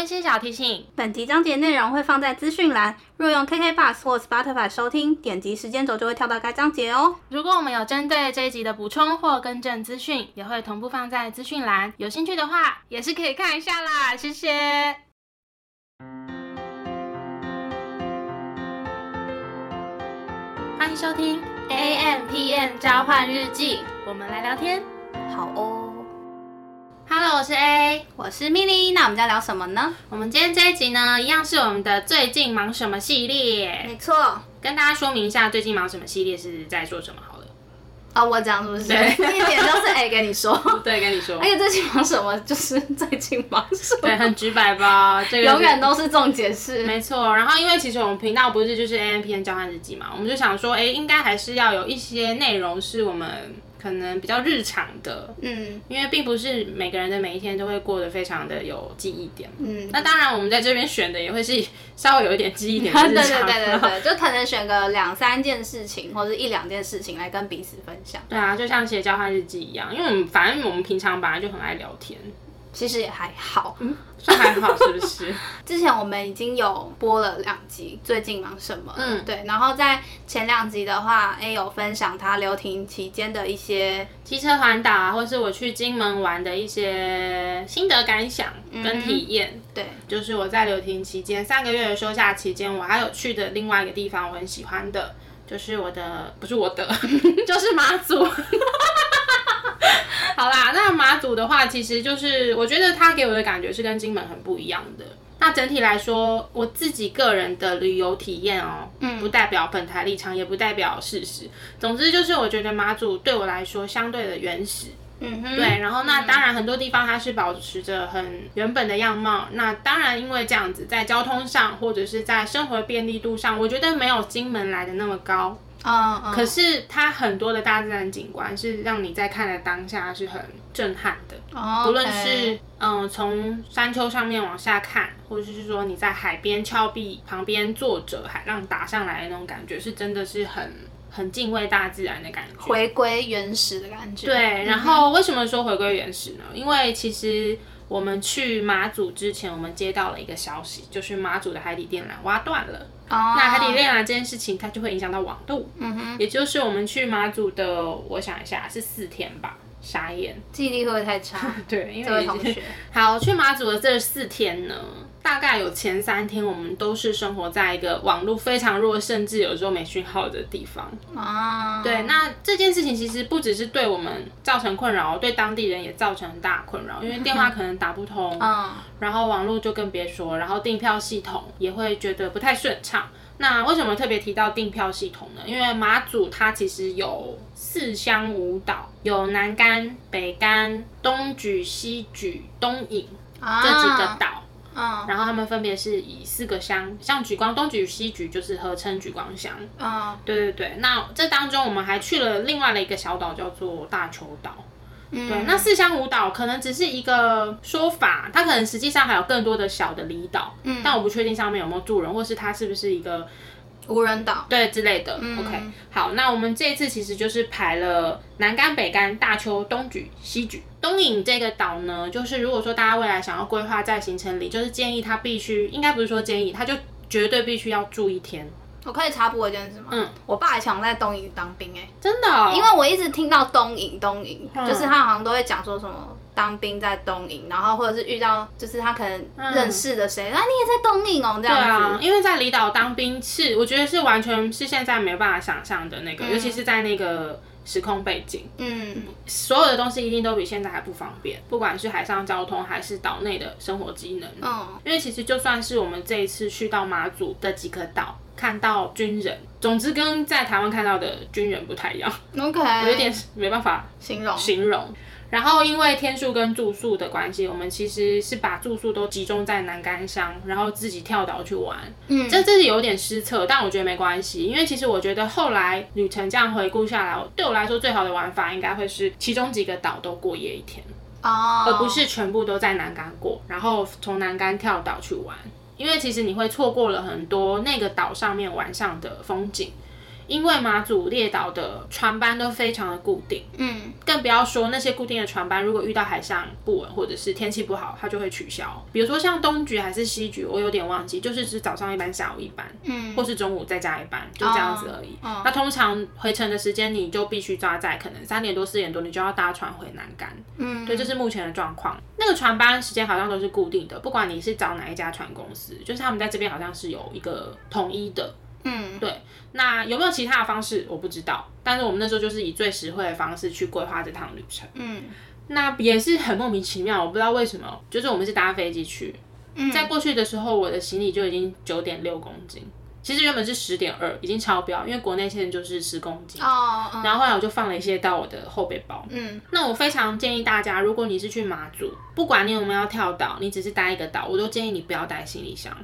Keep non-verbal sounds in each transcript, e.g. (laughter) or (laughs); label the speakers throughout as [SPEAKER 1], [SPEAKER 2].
[SPEAKER 1] 温馨小提醒：
[SPEAKER 2] 本集章节内容会放在资讯栏，若用 KK Bus 或 Spotify 收听，点击时间轴就会跳到该章节哦。
[SPEAKER 1] 如果我们有针对这一集的补充或更正资讯，也会同步放在资讯栏。有兴趣的话，也是可以看一下啦。谢谢。欢迎收听 A M P N 交换日记，我们来聊天。
[SPEAKER 2] 好哦。
[SPEAKER 1] Hello，我是 A，
[SPEAKER 2] 我是 Milly，那我们要聊什么呢？
[SPEAKER 1] 我们今天这一集呢，一样是我们的最近忙什么系列，
[SPEAKER 2] 没错，
[SPEAKER 1] 跟大家说明一下最近忙什么系列是在做什么好了。
[SPEAKER 2] 啊、我讲是不是？
[SPEAKER 1] 对
[SPEAKER 2] 一点都是 A 跟你说。(laughs)
[SPEAKER 1] 对，跟你说
[SPEAKER 2] 而，且最近忙什么，就是最近忙什么，
[SPEAKER 1] 对，很直白吧？这个是
[SPEAKER 2] 永远都是这种解释。
[SPEAKER 1] 没错，然后因为其实我们频道不是就是 A M P N 交换日记嘛，我们就想说，哎，应该还是要有一些内容是我们可能比较日常的，
[SPEAKER 2] 嗯
[SPEAKER 1] 因为并不是每个人的每一天都会过得非常的有记忆点。
[SPEAKER 2] 嗯，
[SPEAKER 1] 那当然，我们在这边选的也会是稍微有一点记忆点
[SPEAKER 2] 对对
[SPEAKER 1] 的日常。
[SPEAKER 2] 对 (laughs) 对对，就可能选个两三件事情，或者一两件事情来跟彼此分享。
[SPEAKER 1] 对啊，就像写交换日记一样，因为我们反正我们平常本来就很爱聊天，
[SPEAKER 2] 其实也还好。
[SPEAKER 1] 嗯算还好是不是？(laughs)
[SPEAKER 2] 之前我们已经有播了两集，最近忙什么？
[SPEAKER 1] 嗯
[SPEAKER 2] 对。然后在前两集的话，A 有分享他留停期间的一些，
[SPEAKER 1] 机车环岛啊，或是我去金门玩的一些心得感想跟体验。
[SPEAKER 2] 对，
[SPEAKER 1] 就是我在留停期间三个月的休假期间，我还有去的另外一个地方，我很喜欢的，就是我的不是我的，(laughs) 就是马祖。(laughs) 好啦，那马祖的话，其实就是我觉得它给我的感觉是跟金门很不一样的。那整体来说，我自己个人的旅游体验哦，嗯，不代表本台立场，也不代表事实。总之就是，我觉得马祖对我来说相对的原始，
[SPEAKER 2] 嗯哼，
[SPEAKER 1] 对，然后那当然很多地方它是保持着很原本的样貌。那当然因为这样子，在交通上或者是在生活便利度上，我觉得没有金门来的那么高。
[SPEAKER 2] 嗯嗯，
[SPEAKER 1] 可是它很多的大自然景观是让你在看的当下是很震撼的。
[SPEAKER 2] 哦
[SPEAKER 1] 不论是嗯从山丘上面往下看，或者是说你在海边峭壁旁边坐着，海浪打上来的那种感觉，是真的是很很敬畏大自然的感觉。
[SPEAKER 2] 回归原始的感觉。
[SPEAKER 1] 对，然后为什么说回归原始呢？因为其实我们去马祖之前，我们接到了一个消息，就是马祖的海底电缆挖断了。
[SPEAKER 2] 哦，
[SPEAKER 1] 那海底电缆这件事情，它就会影响到网度，
[SPEAKER 2] 嗯哼，
[SPEAKER 1] 也就是我们去马祖的，我想一下是四天吧，傻眼。
[SPEAKER 2] 记忆力会不会太差？(laughs)
[SPEAKER 1] 对，因为
[SPEAKER 2] 同学，(laughs)
[SPEAKER 1] 好去马祖的这四天呢，大概有前三天我们都是生活在一个网络非常弱，甚至有时候没讯号的地方。
[SPEAKER 2] 啊，
[SPEAKER 1] 对，那这件事情其实不只是对我们造成困扰，对当地人也造成很大困扰，因为电话 (laughs) 可能打不通，
[SPEAKER 2] 嗯，
[SPEAKER 1] 然后网络就更别说，然后订票系统也会觉得不太顺畅。那为什么特别提到订票系统呢？因为马祖它其实有四乡五岛，有南竿、北竿、东莒、西莒、东引
[SPEAKER 2] 啊
[SPEAKER 1] 这几个岛。
[SPEAKER 2] 嗯。
[SPEAKER 1] 然后他们分别是以四个乡，像举光、东举、西举就是合称举光乡。
[SPEAKER 2] 嗯。
[SPEAKER 1] 对对对，那这当中我们还去了另外的一个小岛，叫做大球岛。
[SPEAKER 2] 嗯，
[SPEAKER 1] 对，那四乡五岛可能只是一个说法，它可能实际上还有更多的小的离岛，嗯，但我不确定上面有没有住人，或是它是不是一个
[SPEAKER 2] 无人岛，
[SPEAKER 1] 对之类的。
[SPEAKER 2] 嗯
[SPEAKER 1] OK，好，那我们这一次其实就是排了南竿、北竿、大邱、东莒、西莒。东引这个岛呢，就是如果说大家未来想要规划在行程里，就是建议他必须，应该不是说建议，他就绝对必须要住一天。
[SPEAKER 2] 我可以插播一件事吗？
[SPEAKER 1] 嗯，
[SPEAKER 2] 我爸以前在东营当兵哎、
[SPEAKER 1] 真的、哦，
[SPEAKER 2] 因为我一直听到东营东营，
[SPEAKER 1] 嗯
[SPEAKER 2] 就是他好像都会讲说什么当兵在东营，然后或者是遇到就是他可能认识的谁，啊你也在东营哦这
[SPEAKER 1] 对
[SPEAKER 2] 样子，，
[SPEAKER 1] 啊因为在离岛当兵是，我觉得是完全是现在没有办法想象的那个，尤其是在那个时空背景，
[SPEAKER 2] 嗯。
[SPEAKER 1] 所有的东西一定都比现在还不方便，不管是海上交通还是岛内的生活机能。
[SPEAKER 2] 嗯。
[SPEAKER 1] 因为其实就算是我们这一次去到马祖的几个岛，看到军人，总之跟在台湾看到的军人不太一样
[SPEAKER 2] ，，OK，
[SPEAKER 1] 有点没办法
[SPEAKER 2] 形容，
[SPEAKER 1] 形容。然后因为天数跟住宿的关系，我们其实是把住宿都集中在南竿乡，然后自己跳岛去玩。
[SPEAKER 2] 嗯，
[SPEAKER 1] 这这是有点失策，但我觉得没关系，因为其实我觉得后来旅程这样回顾下来，对我来说最好的玩法应该会是其中几个岛都过夜一天，
[SPEAKER 2] 哦，
[SPEAKER 1] 而不是全部都在南竿过，然后从南竿跳岛去玩。因为其实你会错过了很多那个岛上面晚上的风景，因为马祖列岛的船班都非常的固定，嗯，更不要说那些固定的船班，如果遇到海上不稳或者是天气不好，它就会取消。比如说像东局还是西局，我有点忘记，就是只早上一班，下午一班，嗯，或是中午再加一班，就这样子而已。那通常回程的时间你就必须抓在可能三点多四点多，你就要搭船回南竿，嗯，对，这是目前的状况。那个船班时间好像都是固定的，不管你是找哪一家船公司，就是他们在这边好像是有一个统一的。嗯，对，那有没有其他的方式我不知道，但是我们那时候就是以最实惠的方式去规划这趟旅程。嗯，那也是很莫名其妙，我不知道为什么，就是我们是搭飞机去，在过去的时候我的行李就已经九点六公斤，其实原本是十点二，已经超标，因为国内现在就是十公斤。哦，然后后来我就放了一些到我的后背包。嗯，那我非常建议大家，如果你是去马祖，不管你有没有跳岛，你只是搭一个岛，我都建议你不要带行李箱。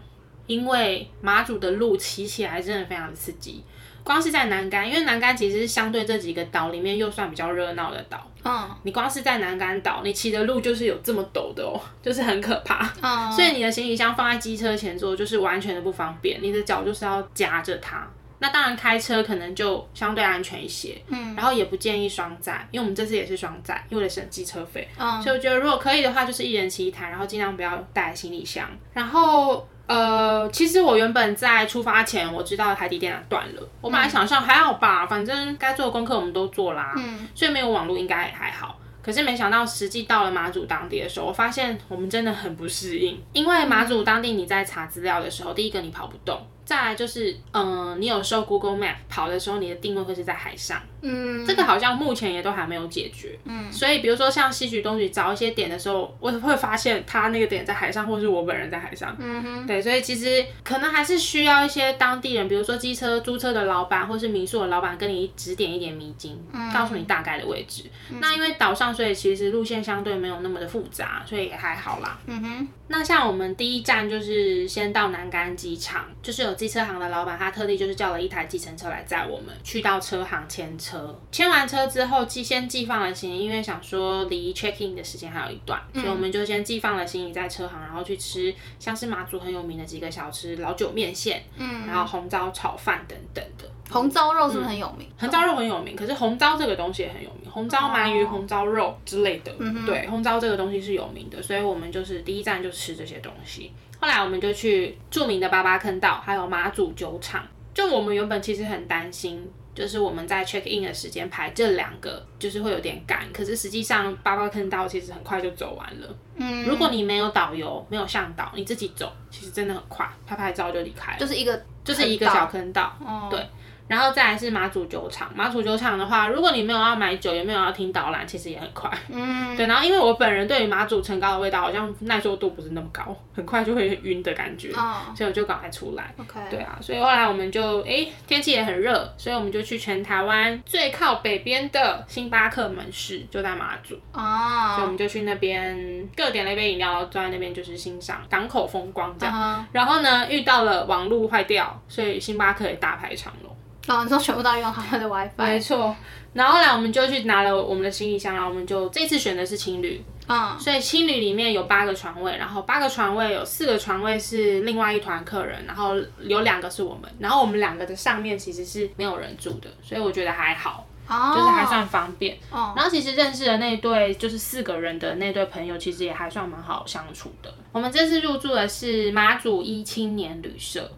[SPEAKER 1] 因为马祖的路骑起来真的非常刺激，光是在南竿，因为南竿其实是相对这几个岛里面又算比较热闹的岛。嗯，你光是在南竿岛，你骑的路就是有这么陡的哦，(laughs) 就是很可怕。嗯，所以你的行李箱放在机车前座就是完全的不方便，你的脚就是要夹着它。那当然开车可能就相对安全一些。嗯，然后也不建议双载，因为我们这次也是双载，为了省机车费。嗯，所以我觉得如果可以的话，就是一人骑一台，然后尽量不要带行李箱，然后。呃，其实我原本在出发前我知道海底电缆断了，我本来想象还好吧，反正该做的功课我们都做啦，嗯，所以没有网络应该也还好。可是没想到实际到了马祖当地的时候，我发现我们真的很不适应，因为马祖当地你在查资料的时候，第一个你跑不动。再来就是，嗯，你有时候 Google Map 跑的时候，你的定位会是在海上，嗯，这个好像目前也都还没有解决，嗯，所以比如说像西局东局找一些点的时候，我会发现他那个点在海上，或是我本人在海上，嗯哼，对，所以其实可能还是需要一些当地人，比如说机车租车的老板，或是民宿的老板，跟你指点一点迷津，告诉你大概的位置。那因为岛上，所以其实路线相对没有那么的复杂，所以也还好啦。嗯哼，那像我们第一站就是先到南竿机场，就是有。机车行的老板，他特地就是叫了一台计程车来载我们，去到车行签车。牵完车之后，寄先寄放了行李，因为想说离 check in 的时间还有一段，所以我们就先寄放了行李在车行，然后去吃像是马祖很有名的几个小吃，老酒面线，嗯，然后红糟炒饭等等的。
[SPEAKER 2] 红糟肉是不是很有名？
[SPEAKER 1] 红糟肉很有名，可是红糟这个东西也很有名，红糟鳗鱼、红糟肉之类的。对，红糟这个东西是有名的，所以我们就是第一站就吃这些东西。后来我们就去著名的八八坑道，还有马祖酒厂。就我们原本其实很担心，就是我们在 check in 的时间排这两个，就是会有点赶。可是实际上八八坑道其实很快就走完了。嗯，如果你没有导游，没有向导，你自己走，其实真的很快，拍拍照就离开了。
[SPEAKER 2] 就是一个，
[SPEAKER 1] 就是一个小坑道。哦，对。然后再来是马祖酒厂，马祖酒厂的话，如果你没有要买酒，也没有要听导览，其实也很快。嗯，对。然后因为我本人对于马祖陈高的味道好像耐受度不是那么高，很快就会晕的感觉，所以我就赶快出来。
[SPEAKER 2] OK。
[SPEAKER 1] 对啊，所以后来我们就，哎，天气也很热，所以我们就去全台湾最靠北边的星巴克门市，就在马祖。哦。所以我们就去那边各点了一杯饮料，坐在那边就是欣赏港口风光这样。然后呢，遇到了网路坏掉，所以星巴克也大排长龙。
[SPEAKER 2] 哦，你说全部都要用他的 (laughs) WiFi？
[SPEAKER 1] 没错。然后后来我们就去拿了我们的行李箱，然后我们就这次选的是青旅。嗯。所以青旅里面有八个床位，然后八个床位有四个床位是另外一团客人，然后有两个是我们，然后我们两个的上面其实是没有人住的，所以我觉得还好，就是还算方便。哦。然后其实认识的那对就是四个人的那对朋友，其实也还算蛮好相处的。我们这次入住的是马祖一青年旅社。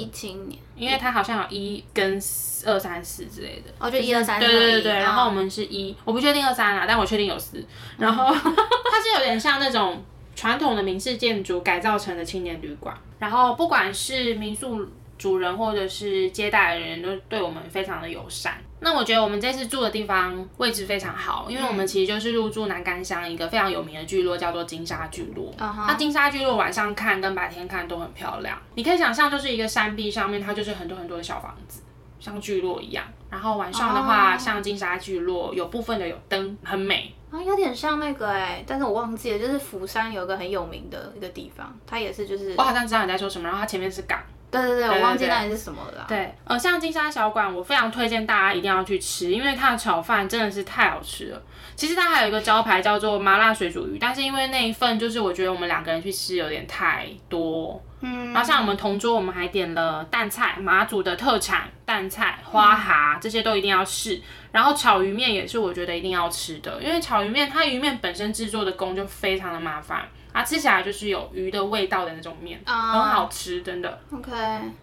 [SPEAKER 2] 一青年，
[SPEAKER 1] 因为它好像有一跟二三四之类的，
[SPEAKER 2] 哦，就一二三
[SPEAKER 1] 四，对对对对。然后我们是一，我不确定二三啦，但我确定有四。然后 (laughs) 它是有点像那种传统的民式建筑改造成的青年旅馆。然后不管是民宿主人或者是接待的人都对我们非常的友善。那我觉得我们这次住的地方位置非常好，因为我们其实就是入住南竿乡一个非常有名的聚落，叫做金沙聚落。那金沙聚落晚上看跟白天看都很漂亮，你可以想象就是一个山壁上面，它就是很多很多的小房子，像聚落一样。然后晚上的话，像金沙聚落有部分的有灯，很美。
[SPEAKER 2] 啊，有点像那个哎，但是我忘记了，就是釜山有一个很有名的一个地方，它也是就是。
[SPEAKER 1] 我好像知道你在说什么，然后它前面是港。
[SPEAKER 2] 对对对，我忘记那里是什么了。
[SPEAKER 1] 对，呃，像金沙小馆，我非常推荐大家一定要去吃，因为它的炒饭真的是太好吃了。其实它还有一个招牌叫做麻辣水煮鱼，但是因为那一份就是我觉得我们两个人去吃有点太多。嗯，然后像我们同桌，我们还点了蛋菜，马祖的特产蛋菜、花蛤这些都一定要试。然后炒鱼面也是我觉得一定要吃的，因为炒鱼面它鱼面本身制作的工就非常的麻烦。啊，吃起来就是有鱼的味道的那种面，很好吃，真的。
[SPEAKER 2] OK，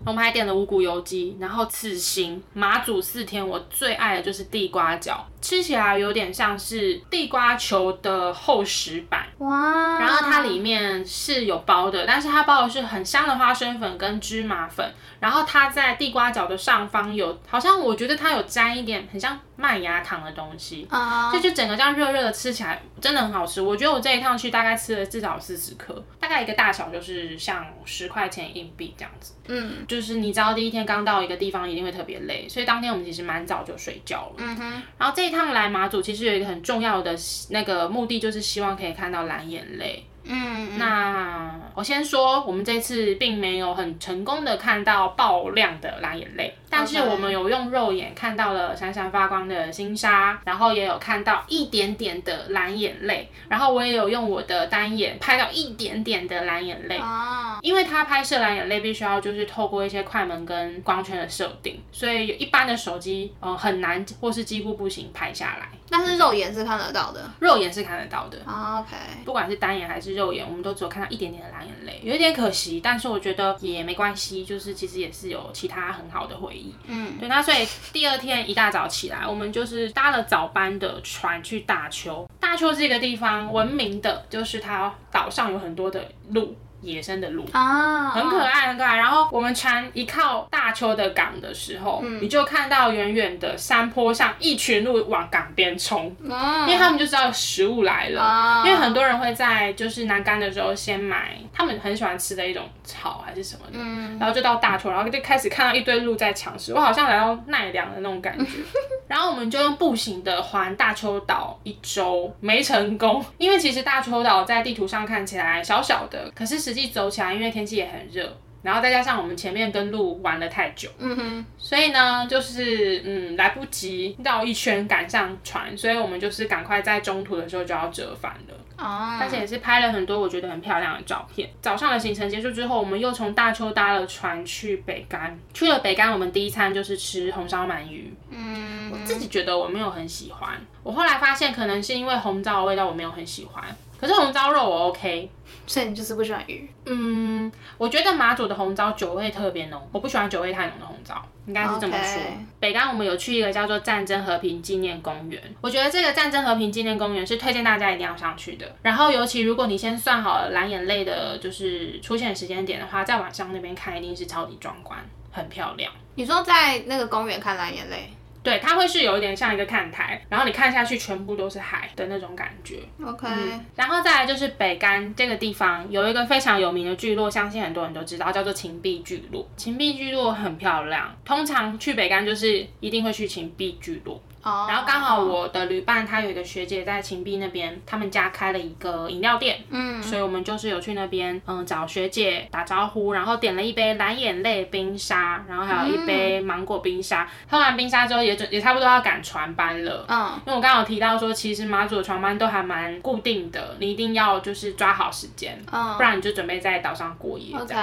[SPEAKER 1] 我们还点了五谷油鸡，然后刺心马祖四天，我最爱的就是地瓜饺，吃起来有点像是地瓜球的厚实版。哇！然后它里面是有包的，但是它包的是很香的花生粉跟芝麻粉，然后它在地瓜饺的上方有，好像我觉得它有沾一点很像麦芽糖的东西，啊，就就整个这样热热的吃起来真的很好吃。我觉得我这一趟去大概吃了至少。四十颗，大概一个大小就是像十块钱硬币这样子。嗯，就是你知道第一天刚到一个地方一定会特别累，所以当天我们其实蛮早就睡觉了。嗯哼。然后这一趟来马祖其实有一个很重要的那个目的，就是希望可以看到蓝眼泪。嗯，那我先说，我们这次并没有很成功的看到爆亮的蓝眼泪，但是我们有用肉眼看到了闪闪发光的星沙，然后也有看到一点点的蓝眼泪，然后我也有用我的单眼拍到一点点的蓝眼泪。哦，因为它拍摄蓝眼泪必须要就是透过一些快门跟光圈的设定，所以一般的手机呃很难或是几乎不行拍下来。
[SPEAKER 2] 但是肉眼是看得到的，
[SPEAKER 1] 肉眼是看得到的。
[SPEAKER 2] OK，
[SPEAKER 1] 不管是单眼还是肉眼，我们都只有看到一点点的蓝眼泪，有一点可惜。但是我觉得也没关系，就是其实也是有其他很好的回忆。嗯，对。那所以第二天一大早起来，我们就是搭了早班的船去大邱。大邱这个地方闻名的就是它岛上有很多的鹿。野生的鹿啊，很可爱，很可爱。然后我们船一靠大邱的港的时候，你就看到远远的山坡上一群鹿往港边冲，因为他们就知道食物来了。因为很多人会在就是南竿的时候先买他们很喜欢吃的一种草还是什么的，然后就到大邱，然后就开始看到一堆鹿在抢食。我好像来到奈良的那种感觉。(laughs) 然后我们就用步行的环大邱岛一周，没成功，因为其实大邱岛在地图上看起来小小的，可是。实际走起来，因为天气也很热，然后再加上我们前面跟路玩了太久，嗯哼，所以呢，就是嗯来不及绕一圈赶上船，所以我们就是赶快在中途的时候就要折返了。哦，但是也是拍了很多我觉得很漂亮的照片。早上的行程结束之后，我们又从大邱搭了船去北干。去了北干，我们第一餐就是吃红烧鳗鱼。嗯，我自己觉得我没有很喜欢，我后来发现可能是因为红枣的味道我没有很喜欢。可是红烧肉我 OK，
[SPEAKER 2] 所以你就是不喜欢鱼。
[SPEAKER 1] 嗯，我觉得马祖的红糟酒味特别浓，我不喜欢酒味太浓的红糟，应该是这么说。北干我们有去一个叫做战争和平纪念公园，我觉得这个战争和平纪念公园是推荐大家一定要上去的。然后尤其如果你先算好了蓝眼泪的就是出现时间点的话，在晚上那边看一定是超级壮观，很漂亮。
[SPEAKER 2] 你说在那个公园看蓝眼泪？
[SPEAKER 1] 对，它会是有一点像一个看台，然后你看下去全部都是海的那种感觉。
[SPEAKER 2] OK，
[SPEAKER 1] 然后再来就是北干这个地方有一个非常有名的聚落，相信很多人都知道，叫做秦壁聚落。秦壁聚落很漂亮，通常去北干就是一定会去秦壁聚落。然后刚好我的旅伴他有一个学姐在秦壁那边，他们家开了一个饮料店，嗯，所以我们就是有去那边，嗯，找学姐打招呼，然后点了一杯蓝眼泪冰沙，然后还有一杯芒果冰沙。喝完冰沙之后也准也差不多要赶船班了，嗯，因为我刚刚有提到说，其实马祖的船班都还蛮固定的，你一定要就是抓好时间，嗯，不然你就准备在岛上过夜
[SPEAKER 2] ，OK。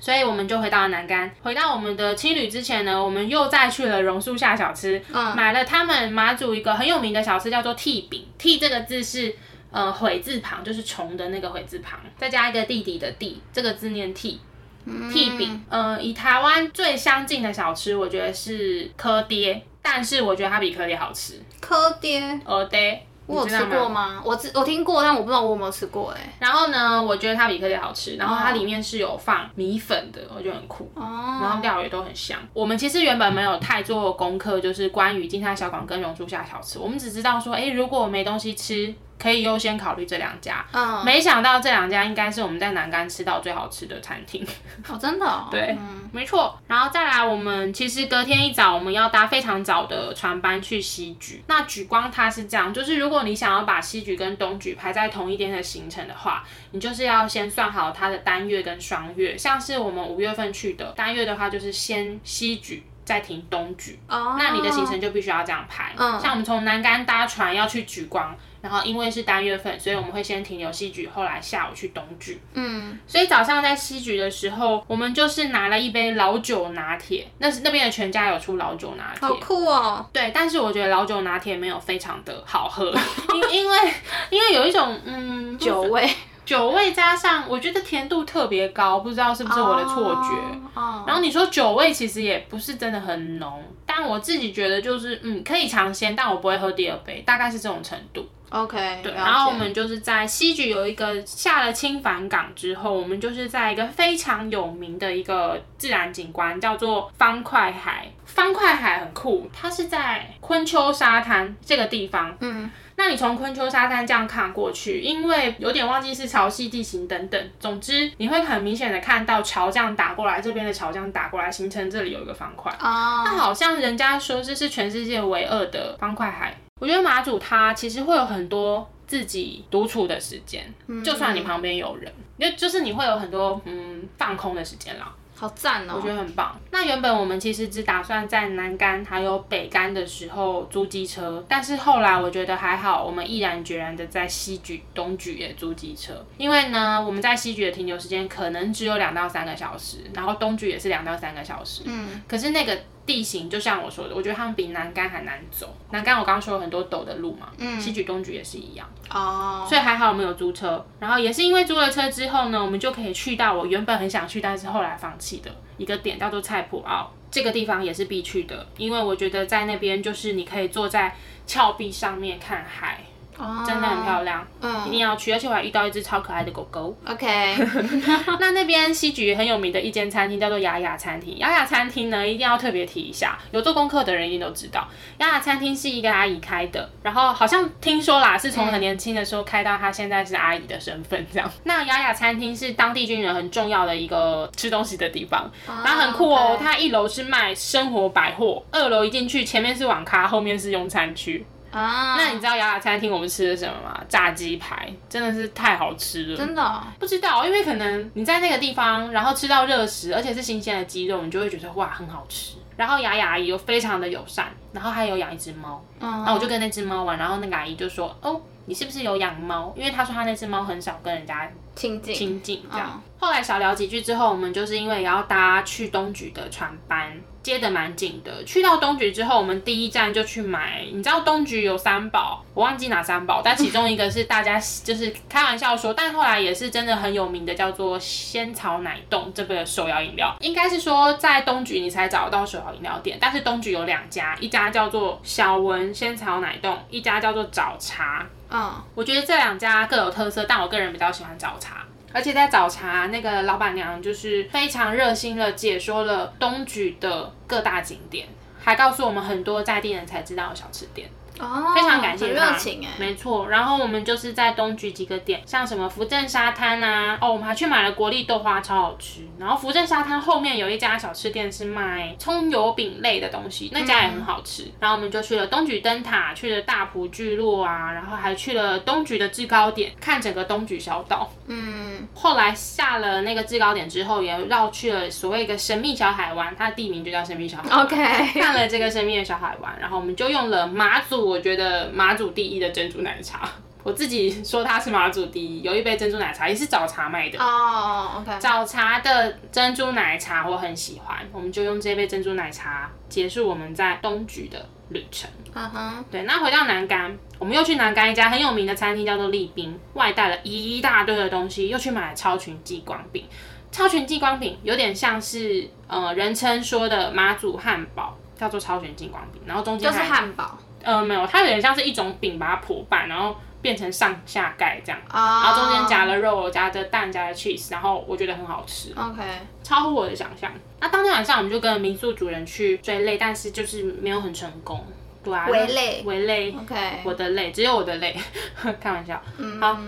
[SPEAKER 1] 所以我们就回到了南竿。回到我们的青旅之前呢，我们又再去了榕树下小吃，买了他们马祖一个很有名的小吃，叫做剃饼。剃这个字是呃悔字旁，就是虫的那个悔字旁，再加一个弟弟的弟，这个字念剃。剃饼，呃，以台湾最相近的小吃，我觉得是柯爹，但是我觉得它比柯爹好吃。
[SPEAKER 2] 柯爹，
[SPEAKER 1] 呃，对。
[SPEAKER 2] 我有吃过吗？我知我听过，但我不知道我有没有吃过哎。
[SPEAKER 1] 然后呢，我觉得它比克里好吃，然后它里面是有放米粉的，我觉得很酷。哦。然后料也都很香。我们其实原本没有太做功课，就是关于金沙小馆跟榕树下小吃，我们只知道说，哎，如果我没东西吃。可以优先考虑这两家。嗯，没想到这两家应该是我们在南竿吃到最好吃的餐厅。(laughs)
[SPEAKER 2] 哦，真的？
[SPEAKER 1] 对，没错。然后再来，我们其实隔天一早我们要搭非常早的船班去西莒。那莒光它是这样，就是如果你想要把西莒跟东莒排在同一天的行程的话，你就是要先算好它的单月跟双月。像是我们五月份去的单月的话，就是先西莒。再停东莒，那你的行程就必须要这样排。像我们从南竿搭船要去莒光，然后因为是单月份，所以我们会先停留西莒，后来下午去东莒。嗯，所以早上在西莒的时候，我们就是拿了一杯老酒拿铁，那是那边的全家有出老酒拿铁，
[SPEAKER 2] 好酷哦。
[SPEAKER 1] 对，但是我觉得老酒拿铁没有非常的好喝，(laughs) 因因为因为有一种嗯
[SPEAKER 2] 酒味。
[SPEAKER 1] 酒味加上，我觉得甜度特别高，不知道是不是我的错觉。哦。然后你说酒味其实也不是真的很浓，但我自己觉得就是嗯可以尝鲜，但我不会喝第二杯，大概是这种程度。
[SPEAKER 2] OK。
[SPEAKER 1] 对。然后我们就是在西莒有一个下了青帆港之后，我们就是在一个非常有名的一个自然景观，叫做方块海。方块海很酷，它是在昆丘沙滩这个地方。嗯。那你从昆丘沙滩这样看过去，因为有点忘记是潮汐地形等等，总之你会很明显的看到潮这样打过来，这边的潮这样打过来，形成这里有一个方块。哦，那好像人家说这是全世界唯二的方块海。我觉得马祖它其实会有很多自己独处的时间，就算你旁边有人，因为就是你会有很多嗯放空的时间啦。
[SPEAKER 2] 好赞哦！
[SPEAKER 1] 我觉得很棒。那原本我们其实只打算在南干还有北干的时候租机车，但是后来我觉得还好，我们毅然决然的在西莒、东莒也租机车，因为呢，我们在西莒的停留时间可能只有两到三个小时，然后东莒也是两到三个小时。嗯，可是那个。地形就像我说的，我觉得他们比南竿还难走。南竿我刚刚说了很多陡的路嘛，嗯，西莒东莒也是一样哦，所以还好我们有租车。然后也是因为租了车之后呢，我们就可以去到我原本很想去，但是后来放弃的一个点，叫做菜埔澳。这个地方也是必去的，因为我觉得在那边就是你可以坐在峭壁上面看海。真的很漂亮，嗯，一定要去，而且我还遇到一只超可爱的狗狗。
[SPEAKER 2] OK，(laughs)
[SPEAKER 1] 那那边西局很有名的一间餐厅叫做雅雅餐厅。雅雅餐厅呢，一定要特别提一下，有做功课的人一定都知道，雅雅餐厅是一个阿姨开的，然后好像听说啦，是从很年轻的时候开到她现在是阿姨的身份这样。那雅雅餐厅是当地军人很重要的一个吃东西的地方，然后很酷哦，它一楼是卖生活百货，二楼一进去前面是网咖，后面是用餐区。啊，那你知道雅雅餐厅我们吃的什么吗？炸鸡排，真的是太好吃了。
[SPEAKER 2] 真的
[SPEAKER 1] 不知道，因为可能你在那个地方，然后吃到热食，而且是新鲜的鸡肉，你就会觉得哇，很好吃。然后雅雅阿姨又非常的友善，然后还有养一只猫，然后我就跟那只猫玩，然后那个阿姨就说，哦，你是不是有养猫？因为她说她那只猫很少跟人家
[SPEAKER 2] 亲近
[SPEAKER 1] 亲近这样。后来少聊几句之后，我们就是因为也要搭去东莒的船班。接的蛮紧的。去到东局之后，我们第一站就去买。你知道东局有三宝，我忘记哪三宝，但其中一个是大家就是开玩笑说，但后来也是真的很有名的，叫做仙草奶冻这个手摇饮料。应该是说在东局你才找得到手摇饮料店，但是东局有两家，一家叫做小文仙草奶冻，一家叫做早茶。嗯，我觉得这两家各有特色，但我个人比较喜欢早茶。而且在早茶那个老板娘就是非常热心的解说了东莒的各大景点，还告诉我们很多在地人才知道的小吃店。哦，非常感谢
[SPEAKER 2] 他，热情哎，
[SPEAKER 1] 没错。然后我们就是在东莒几个点，像什么福镇沙滩啊，哦，我们还去买了国立豆花，超好吃。然后福镇沙滩后面有一家小吃店是卖葱油饼类的东西，那家也很好吃。然后我们就去了东莒灯塔，去了大埔聚落啊，然后还去了东莒的制高点，看整个东莒小岛。嗯，后来下了那个制高点之后，也绕去了所谓一个神秘小海湾，它的地名就叫神秘小海湾。
[SPEAKER 2] OK，
[SPEAKER 1] 看了这个神秘的小海湾，然后我们就用了马祖。我觉得马祖第一的珍珠奶茶，我自己说它是马祖第一。有一杯珍珠奶茶也是早茶卖的
[SPEAKER 2] 哦，OK。
[SPEAKER 1] 早茶的珍珠奶茶我很喜欢，我们就用这杯珍珠奶茶结束我们在东莒的旅程。嗯哼，对。那回到南竿，我们又去南竿一家很有名的餐厅，叫做立冰，外带了一大堆的东西，又去买了超群激光饼。超群激光饼有点像是呃人称说的马祖汉堡，叫做超群激光饼，然后中间
[SPEAKER 2] 就是汉堡。
[SPEAKER 1] 呃，没有，它有点像是一种饼，把它破半，然后变成上下盖这样，然后中间夹了肉，夹着蛋，夹着 cheese，然后我觉得很好吃。
[SPEAKER 2] OK，
[SPEAKER 1] 超乎我的想象。那当天晚上我们就跟民宿主人去追累，但是就是没有很成功。对啊，
[SPEAKER 2] 为累
[SPEAKER 1] 为累。
[SPEAKER 2] OK，
[SPEAKER 1] 我的累，只有我的累，(laughs) 开玩笑。好，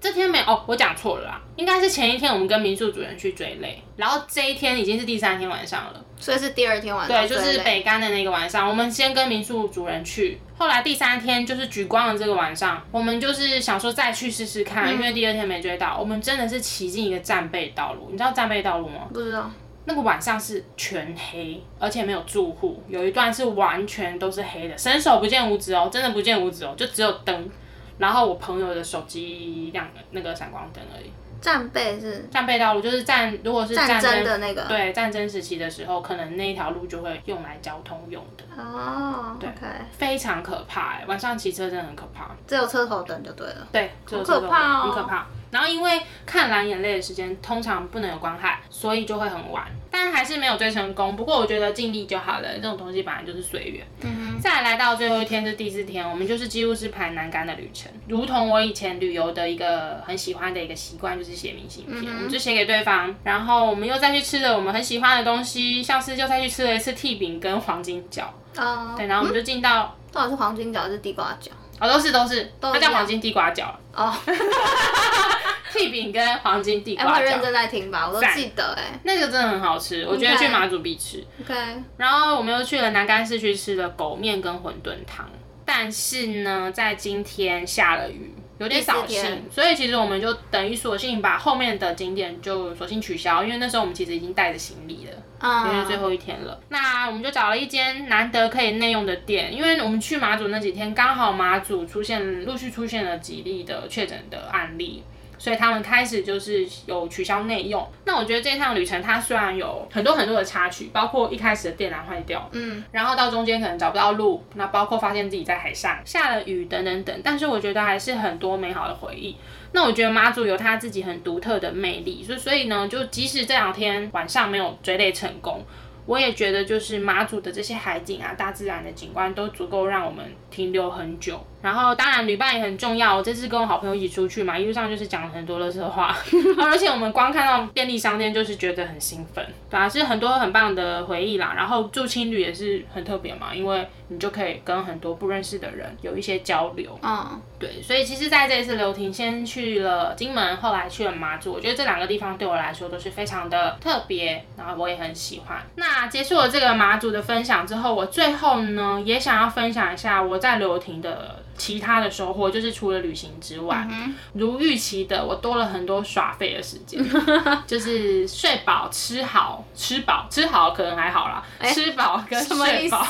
[SPEAKER 1] 这天没有哦，我讲错了啦，应该是前一天我们跟民宿主人去追累，然后这一天已经是第三天晚上了。
[SPEAKER 2] 所以是第二天晚上
[SPEAKER 1] 对，就是北干的那个晚上，我们先跟民宿主人去，后来第三天就是举光的这个晚上，我们就是想说再去试试看，因为第二天没追到，我们真的是骑进一个战备道路，你知道战备道路吗？
[SPEAKER 2] 不知道，
[SPEAKER 1] 那个晚上是全黑，而且没有住户，有一段是完全都是黑的，伸手不见五指哦，真的不见五指哦，就只有灯，然后我朋友的手机亮那个闪光灯而已。
[SPEAKER 2] 战备是
[SPEAKER 1] 战备道路就是战，如果是
[SPEAKER 2] 战争
[SPEAKER 1] 争
[SPEAKER 2] 的那个，
[SPEAKER 1] 对战争时期的时候，可能那一条路就会用来交通用的，
[SPEAKER 2] 哦，OK，
[SPEAKER 1] 非常可怕哎、晚上骑车真的很可怕。
[SPEAKER 2] 只有车头灯就对了，
[SPEAKER 1] 对，只有
[SPEAKER 2] 好可怕哦。
[SPEAKER 1] 很可怕。然后因为看蓝眼泪的时间通常不能有光害，所以就会很晚，但还是没有追成功。不过我觉得尽力就好了，这种东西本来就是随缘。
[SPEAKER 2] 嗯
[SPEAKER 1] 再来到最后一天是第四天，我们就是几乎是排南干的旅程，如同我以前旅游的一个很喜欢的一个习惯，就是写明信
[SPEAKER 2] 嗯
[SPEAKER 1] 片，我们就写给对方，然后我们又再去吃了我们很喜欢的东西，像是就再去吃了一次 T 饼跟黄金饺，
[SPEAKER 2] 哼，哦，
[SPEAKER 1] 对，然后我们就进到。
[SPEAKER 2] 到底是黄金角还是地瓜角？
[SPEAKER 1] 哦，都是都是，
[SPEAKER 2] 都一样
[SPEAKER 1] 它叫黄金地瓜饺，
[SPEAKER 2] 哦，(laughs)
[SPEAKER 1] 屁饼跟黄金地
[SPEAKER 2] 哎，
[SPEAKER 1] 瓜饺，
[SPEAKER 2] 我很认真在听吧，我都
[SPEAKER 1] 赞。
[SPEAKER 2] 记得哎。
[SPEAKER 1] 那个真的很好吃，我觉得
[SPEAKER 2] OK
[SPEAKER 1] 去马祖必吃。
[SPEAKER 2] ，OK，
[SPEAKER 1] 然后我们又去了南干市区吃了狗面跟馄饨汤，但是呢，在今天下了雨，有点扫
[SPEAKER 2] 第四天。
[SPEAKER 1] 兴，所以其实我们就等于索性把后面的景点就索性取消，因为那时候我们其实已经带着行李了。因为最，后一天了，那我们就找了一间难得可以内用的店，因为我们去马祖那几天，刚好马祖出现陆续出现了几例的确诊的案例。所以他们开始就是有取消内用。那我觉得这趟旅程它虽然有很多很多的插曲，包括一开始的电缆坏掉，
[SPEAKER 2] 嗯，
[SPEAKER 1] 然后到中间可能找不到路，那包括发现自己在海上下了雨等等等，但是我觉得还是很多美好的回忆。那我觉得妈祖有他自己很独特的魅力，所以所以呢，就即使这两天晚上没有追累成功，我也觉得就是马祖的这些海景啊、大自然的景观都足够让我们停留很久。然后当然旅伴也很重要，我这次跟我好朋友一起出去嘛，一路上就是讲了很多乐色话，(laughs) 而且我们光看到便利商店就是觉得很兴奋，对啊，是很多很棒的回忆啦。然后住青旅也是很特别嘛，因为你就可以跟很多不认识的人有一些交流。
[SPEAKER 2] 嗯，
[SPEAKER 1] 对，所以其实在这一次刘婷，先去了金门，后来去了马祖，我觉得这两个地方对我来说都是非常的特别，然后我也很喜欢。那结束了这个马祖的分享之后，我最后呢也想要分享一下我在刘婷的其他的收获，就是除了旅行之外，如预期的，我多了很多耍废的时间，(laughs) 就是睡饱、吃好、吃饱、吃好可能还好啦，吃饱跟睡饱。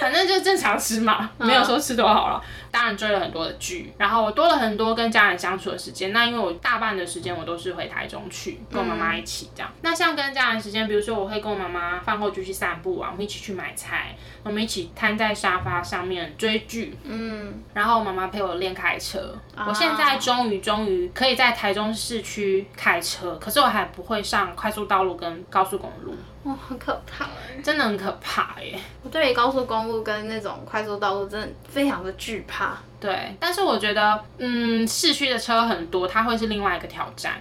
[SPEAKER 1] 反正就正常吃嘛，没有说吃多好了。当然追了很多的剧，然后我多了很多跟家人相处的时间。那因为我大半的时间我都是回台中去，跟我妈妈一起这样。那像跟家人时间，比如说我会跟我妈妈饭后就去散步啊，我们一起去买菜，我们一起瘫在沙发上面追剧，
[SPEAKER 2] 嗯，
[SPEAKER 1] 然后妈妈陪我练开车。我现在终于终于可以在台中市区开车，可是我还不会上快速道路跟高速公路，
[SPEAKER 2] 哇，很可怕哎！
[SPEAKER 1] 真的很可怕耶。
[SPEAKER 2] 我对于高速公路跟那种快速道路真的非常的惧怕。
[SPEAKER 1] 对，但是我觉得，嗯，市区的车很多，它会是另外一个挑战。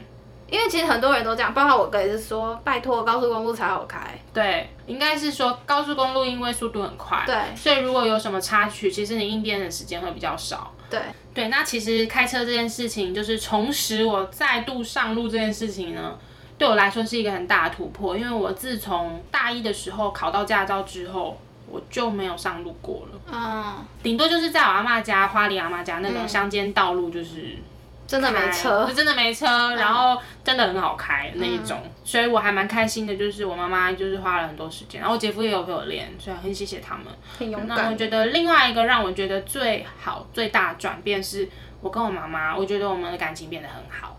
[SPEAKER 2] 因为其实很多人都这样，包括我哥也是说，拜托高速公路才好开。
[SPEAKER 1] 对，应该是说高速公路因为速度很快，
[SPEAKER 2] 对
[SPEAKER 1] 所以如果有什么插曲，其实你应变的时间会比较少。
[SPEAKER 2] 对，
[SPEAKER 1] 对，那其实开车这件事情，就是重拾我再度上路这件事情呢，对我来说是一个很大的突破，因为我自从大一的时候考到驾照之后，我就没有上路过了，
[SPEAKER 2] 嗯，
[SPEAKER 1] 顶多就是在我阿妈家、花莲阿妈家那种乡间道路，就是。
[SPEAKER 2] 真的没车
[SPEAKER 1] 就。真的没车，然后真的很好开那一种，所以我还蛮开心的。就是我妈妈就是花了很多时间，然后我姐夫也有陪我练，所以很谢谢他们。
[SPEAKER 2] 很勇
[SPEAKER 1] 那我。觉得另外一个让我觉得最好最大的转变是，我跟我妈妈，我觉得我们的感情变得很好。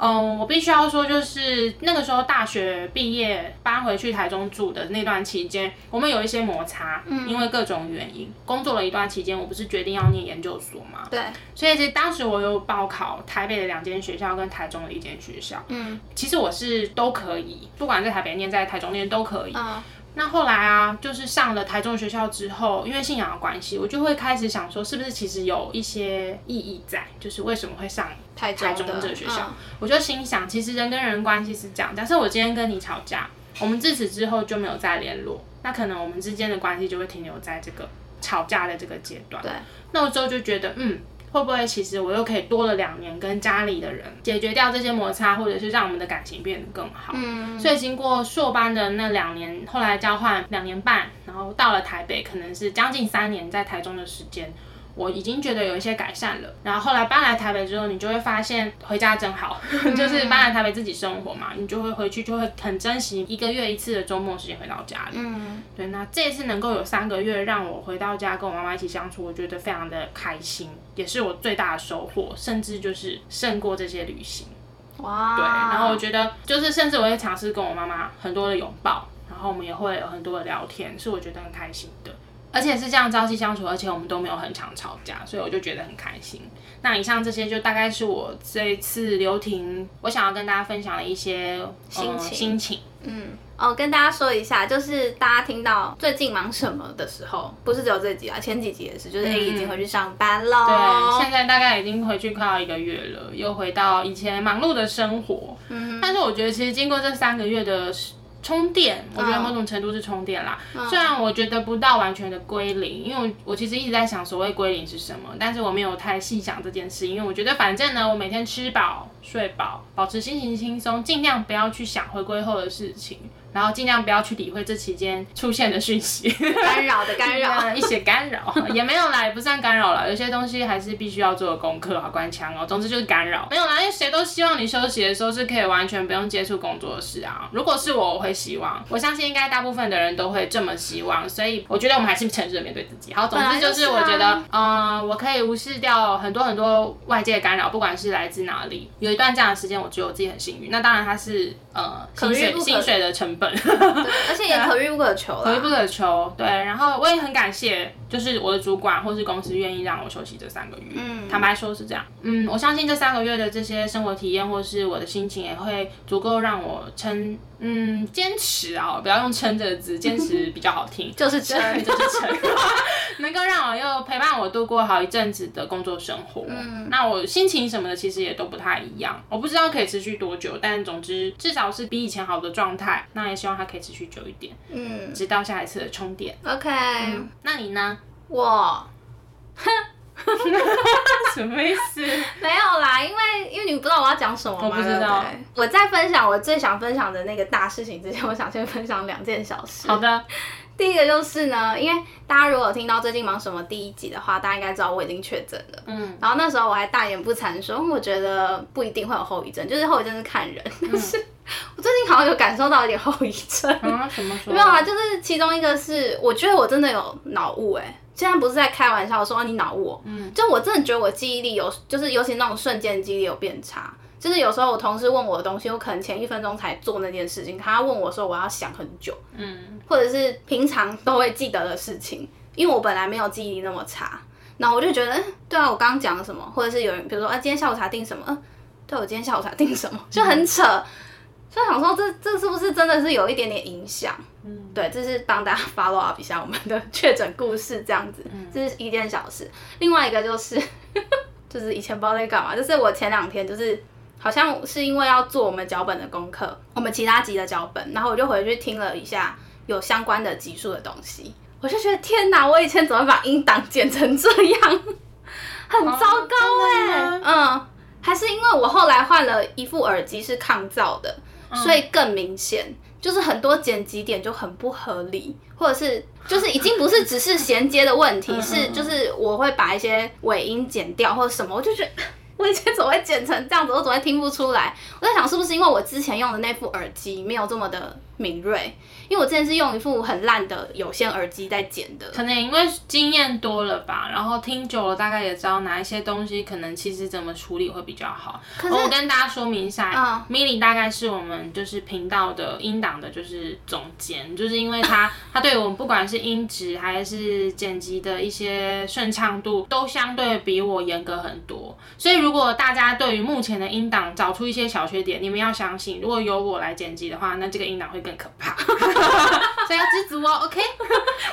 [SPEAKER 1] 嗯，我必须要说，就是那个时候大学毕业搬回去台中住的那段期间，我们有一些摩擦，因为各种原因。工作了一段期间，我不是决定要念研究所嘛，
[SPEAKER 2] 对，
[SPEAKER 1] 所以其实当时我有报考台北的两间学校跟台中的一间学校，
[SPEAKER 2] 嗯。
[SPEAKER 1] 其实我是都可以，不管在台北念，在台中念都可以。
[SPEAKER 2] 嗯
[SPEAKER 1] 那后来啊，就是上了台中学校之后，因为信仰的关系，我就会开始想说，是不是其实有一些意义在，就是为什么会上
[SPEAKER 2] 台中
[SPEAKER 1] 这个学校？
[SPEAKER 2] 嗯
[SPEAKER 1] 我就心想，其实人跟人关系是这样，假设我今天跟你吵架，我们自此之后就没有再联络，那可能我们之间的关系就会停留在这个吵架的这个阶段。
[SPEAKER 2] 对，
[SPEAKER 1] 那我之后就觉得，嗯。会不会其实我又可以多了两年跟家里的人解决掉这些摩擦，或者是让我们的感情变得更好？嗯，所以经过硕班的那两年，后来交换两年半，然后到了台北，可能是将近三年在台中的时间。我已经觉得有一些改善了，然后后来搬来台北之后，你就会发现回家真好，(laughs) 就是搬来台北自己生活嘛，你就会回去就会很珍惜一个月一次的周末时间回到家里。嗯，对，那这次能够有三个月让我回到家跟我妈妈一起相处，我觉得非常的开心，也是我最大的收获，甚至就是胜过这些旅行。哇，对，然后我觉得就是甚至我会尝试跟我妈妈很多的拥抱，然后我们也会有很多的聊天，是我觉得很开心的。而且是这样朝夕相处，而且我们都没有很常吵架，所以我就觉得很开心。那以上这些就大概是我这一次留停，我想要跟大家分享的一些心情。心情，
[SPEAKER 2] 嗯，哦，跟大家说一下，就是大家听到最近忙什么的时候，不是只有这集啊，前几集也是，就是 A 已经回去上班了。
[SPEAKER 1] 对，现在大概已经回去快要一个月了，又回到以前忙碌的生活。嗯，但是我觉得其实经过这三个月的。充电，我觉得某种程度是充电啦。虽然我觉得不到完全的归零，因为我其实一直在想所谓归零是什么，但是我没有太细想这件事，因为我觉得反正呢，我每天吃饱睡饱，保持心情轻松，尽量不要去想回归后的事情。然后尽量不要去理会这期间出现的讯息，
[SPEAKER 2] 干扰的干扰，(laughs)
[SPEAKER 1] 一些干扰也没有啦，也不算干扰了。有些东西还是必须要做功课啊，关枪哦。总之就是干扰，没有啦，因为谁都希望你休息的时候是可以完全不用接触工作的事啊。如果是我，我会希望，我相信应该大部分的人都会这么希望。所以我觉得我们还是诚实的面对自己。好，总之就是我觉得，嗯，我可以无视掉很多很多外界干扰，不管是来自哪里。有一段这样的时间，我觉得我自己很幸运。那当然它是呃薪水薪水的成本。
[SPEAKER 2] 而且也可遇不可求，
[SPEAKER 1] 可遇不可求。对，然后我也很感谢，就是我的主管或是公司愿意让我休息这三个月。嗯，坦白说是这样。嗯，我相信这三个月的这些生活体验或是我的心情，也会足够让我撑。嗯，坚持啊，不要用撑这个字，坚持比较好听，(laughs)
[SPEAKER 2] 就是撑，
[SPEAKER 1] 就是撑，(laughs) 能够让我又陪伴我度过好一阵子的工作生活。嗯，那我心情什么的其实也都不太一样，我不知道可以持续多久，但总之至少是比以前好的状态。那也希望它可以持续久一点，嗯，直到下一次的充电。
[SPEAKER 2] OK，
[SPEAKER 1] 那你呢？
[SPEAKER 2] 我，哼。(laughs)
[SPEAKER 1] 什么意思？(laughs)
[SPEAKER 2] 没有啦，因为因为你不知道我要讲什么
[SPEAKER 1] 吗？我不知道。
[SPEAKER 2] 我在分享我最想分享的那个大事情之前，我想先分享两件小事。
[SPEAKER 1] 好的，
[SPEAKER 2] 第一个就是呢，因为大家如果听到最近忙什么第一集的话，大家应该知道我已经确诊了。嗯。然后那时候我还大言不惭说，我觉得不一定会有后遗症，就是后遗症是看人。但是我最近好像有感受到一点后遗症。(laughs)
[SPEAKER 1] 啊？什么？
[SPEAKER 2] 没有啊，就是其中一个是，我觉得我真的有脑雾哎。现在不是在开玩笑说你脑雾，嗯，就我真的觉得我记忆力有，就是尤其那种瞬间记忆力有变差。就是有时候我同事问我的东西，我可能前一分钟才做那件事情，他问我说我要想很久，嗯，或者是平常都会记得的事情，因为我本来没有记忆力那么差。那我就觉得，对啊，我刚刚讲了什么，或者是有人比如说啊，今天下午茶订什么？嗯，对我今天下午茶订什么，就很扯。所以想说，这这是不是真的是有一点点影响？嗯，对，这是帮大家 follow up 一下我们的 (laughs) 确诊故事，这样子，这是一件小事。另外一个就是，(laughs) 就是以前不知道在干嘛，就是我前两天就是好像是因为要做我们脚本的功课，我们其他集的脚本，然后我就回去听了一下有相关的集数的东西，我就觉得天哪，我以前怎么把音档剪成这样，(laughs) 很糟糕哎，嗯，还是因为我后来换了一副耳机是抗噪的。所以更明显，就是很多剪辑点就很不合理，或者是就是已经不是只是衔接的问题，(laughs) 是就是我会把一些尾音剪掉或者什么，我就觉得我以前怎么会剪成这样子，我怎么会听不出来？我在想是不是因为我之前用的那副耳机没有这么的敏锐。因为我之前是用一副很烂的有线耳机在剪的，
[SPEAKER 1] 可能因为经验多了吧，然后听久了大概也知道哪一些东西可能其实怎么处理会比较好。我跟大家说明一下，Milly 大概是我们就是频道的音档的就是总监，就是因为他他 (coughs) 对我们不管是音质还是剪辑的一些顺畅度都相对比我严格很多，所以如果大家对于目前的音档找出一些小缺点，你们要相信，如果由我来剪辑的话，那这个音档会更可怕。(laughs)
[SPEAKER 2] 所以要知足哦，OK。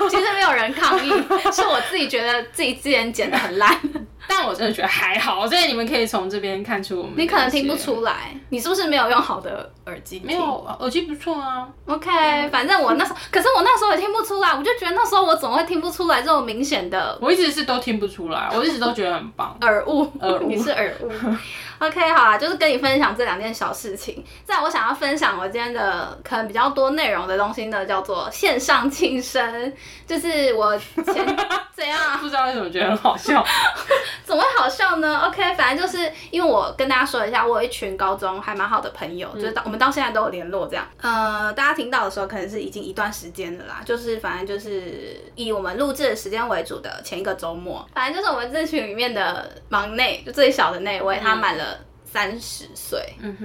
[SPEAKER 2] 其实没有人抗议，是我自己觉得自己之前剪的很烂。
[SPEAKER 1] 但我真的觉得还好，所以你们可以从这边看出我们。
[SPEAKER 2] 你可能听不出来，你是不是没有用好的耳机？
[SPEAKER 1] 没有，耳机不错啊。
[SPEAKER 2] OK，反正我那时候，可是我那时候也听不出来，我就觉得那时候我怎么会听不出来这种明显的？
[SPEAKER 1] 我一直是都听不出来，我一直都觉得很棒。
[SPEAKER 2] 耳误，
[SPEAKER 1] 耳误，
[SPEAKER 2] 你是耳误。(laughs) OK，好啦，就是跟你分享这两件小事情。在我想要分享我今天的可能比较多内容的东西呢，叫做线上庆生，就是我前 (laughs) 怎样？
[SPEAKER 1] 不知道为什么觉得很好笑，(laughs)
[SPEAKER 2] 怎么会好笑呢？OK，反正就是因为我跟大家说一下，我有一群高中还蛮好的朋友，就是到我们到现在都有联络这样。呃，大家听到的时候可能是已经一段时间了啦，就是反正就是以我们录制的时间为主的前一个周末，反正就是我们这群里面的忙内，就最小的那位，他满了。三十岁，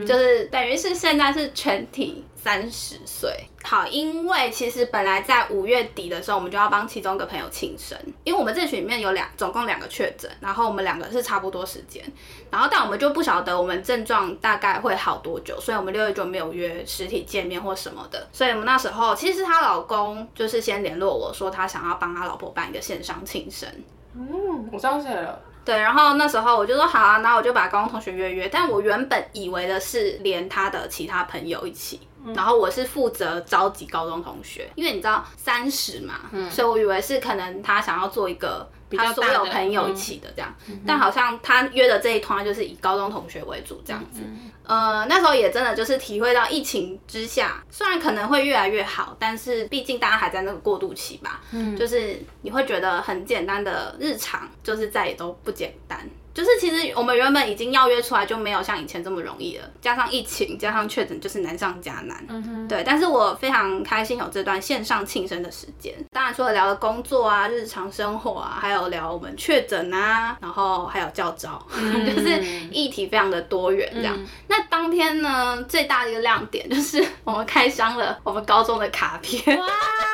[SPEAKER 2] 就是等于是现在是全体三十岁。好，因为其实本来在五月底的时候，我们就要帮其中一个朋友庆生，因为我们这群里面有两，总共两个确诊，然后我们两个是差不多时间，然后但我们就不晓得我们症状大概会好多久，所以我们六月就没有约实体见面或什么的。所以我们那时候其实她老公就是先联络我说他想要帮他老婆办一个线上庆生。
[SPEAKER 1] 嗯，我想起来了。
[SPEAKER 2] 对，然后那时候我就说好啊，然后我就把高中同学约约，但我原本以为的是连他的其他朋友一起，然后我是负责召集高中同学，因为你知道三十嘛，所以我以为是可能他想要做一个。他所有朋友一起的这样，但好像他约的这一团就是以高中同学为主这样子。呃，那时候也真的就是体会到疫情之下，虽然可能会越来越好，但是毕竟大家还在那个过渡期吧。嗯，就是你会觉得很简单的日常，就是再也都不简单。就是其实我们原本已经要约出来就没有像以前这么容易了，加上疫情，加上确诊，就是难上加难。嗯哼，对。但是我非常开心有这段线上庆生的时间。当然除了聊了工作啊、日常生活啊，还有聊我们确诊啊，然后还有教招，(laughs) 就是议题非常的多元这样。那当天呢，最大的一个亮点就是我们开箱了我们高中的卡片。哇！(laughs)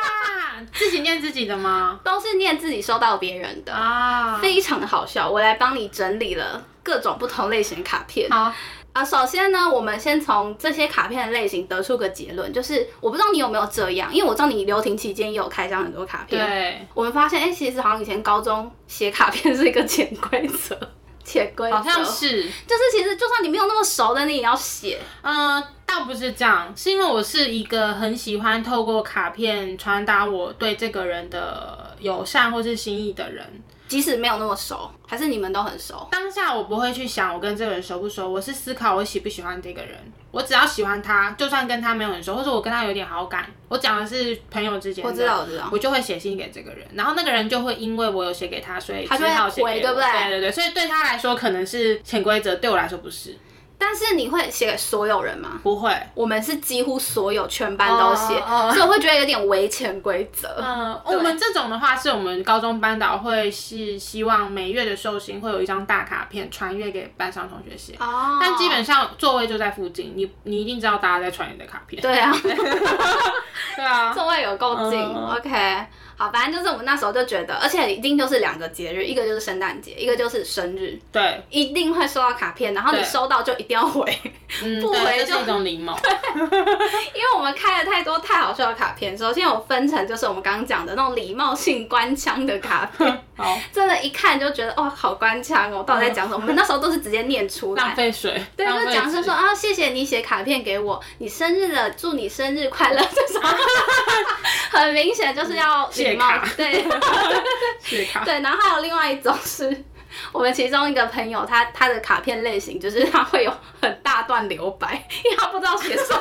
[SPEAKER 1] 自己念自己的吗？
[SPEAKER 2] 都是念自己收到别人的啊，非常的好笑。我来帮你整理了各种不同类型的卡片。
[SPEAKER 1] 好
[SPEAKER 2] 啊，首先呢，我们先从这些卡片的类型得出个结论，就是我不知道你有没有这样，因为我知道你留停期间也有开箱很多卡片。
[SPEAKER 1] 对，
[SPEAKER 2] 我们发现，哎，其实好像以前高中写卡片是一个潜规则，潜规则
[SPEAKER 1] 好像是，
[SPEAKER 2] 就是其实就算你没有那么熟的，你也要写。
[SPEAKER 1] 嗯。倒不是这样，是因为我是一个很喜欢透过卡片传达我对这个人的友善或是心意的人，
[SPEAKER 2] 即使没有那么熟，还是你们都很熟。
[SPEAKER 1] 当下我不会去想我跟这个人熟不熟，我是思考我喜不喜欢这个人。我只要喜欢他，就算跟他没有很熟，或者我跟他有点好感，我讲的是朋友之间，
[SPEAKER 2] 我知道，我知道，
[SPEAKER 1] 我就会写信给这个人，然后那个人就会因为我有写给他，所以
[SPEAKER 2] 他就会回，对不对？
[SPEAKER 1] 对对对，所以对他来说可能是潜规则，对我来说不是。
[SPEAKER 2] 但是你会写给所有人吗？
[SPEAKER 1] 不会，
[SPEAKER 2] 我们是几乎所有全班都写，所以我会觉得有点违潜规则。
[SPEAKER 1] 嗯，我们这种的话，是我们高中班导会是希望每月的寿星会有一张大卡片传阅给班上同学写。哦。但基本上座位就在附近，你你一定知道大家在传你的卡片。
[SPEAKER 2] 对啊。(laughs)
[SPEAKER 1] 对啊。
[SPEAKER 2] 座位有够近。OK。好，反正就是我们那时候就觉得，而且一定就是两个节日，一个就是圣诞节，一个就是生日，
[SPEAKER 1] 对，
[SPEAKER 2] 一定会收到卡片，然后你收到就一定要回，(laughs) 不回
[SPEAKER 1] 就是一种礼貌。(laughs)
[SPEAKER 2] 因为我们开了太多太好笑的卡片，首先我分成就是我们刚刚讲的那种礼貌性官腔的卡片，(laughs)
[SPEAKER 1] 好，
[SPEAKER 2] 真的，一看就觉得哦，好官腔哦，到底在讲什么？我们那时候都是直接念出
[SPEAKER 1] 来，浪费水，
[SPEAKER 2] 对，就讲是说啊，谢谢你写卡片给我，你生日了，祝你生日快乐，这种，(laughs) 很明显就是要。对，(laughs) 对，然后还有另外一种是我们其中一个朋友，他他的卡片类型就是他会有很大段留白，因为他不知道写什么。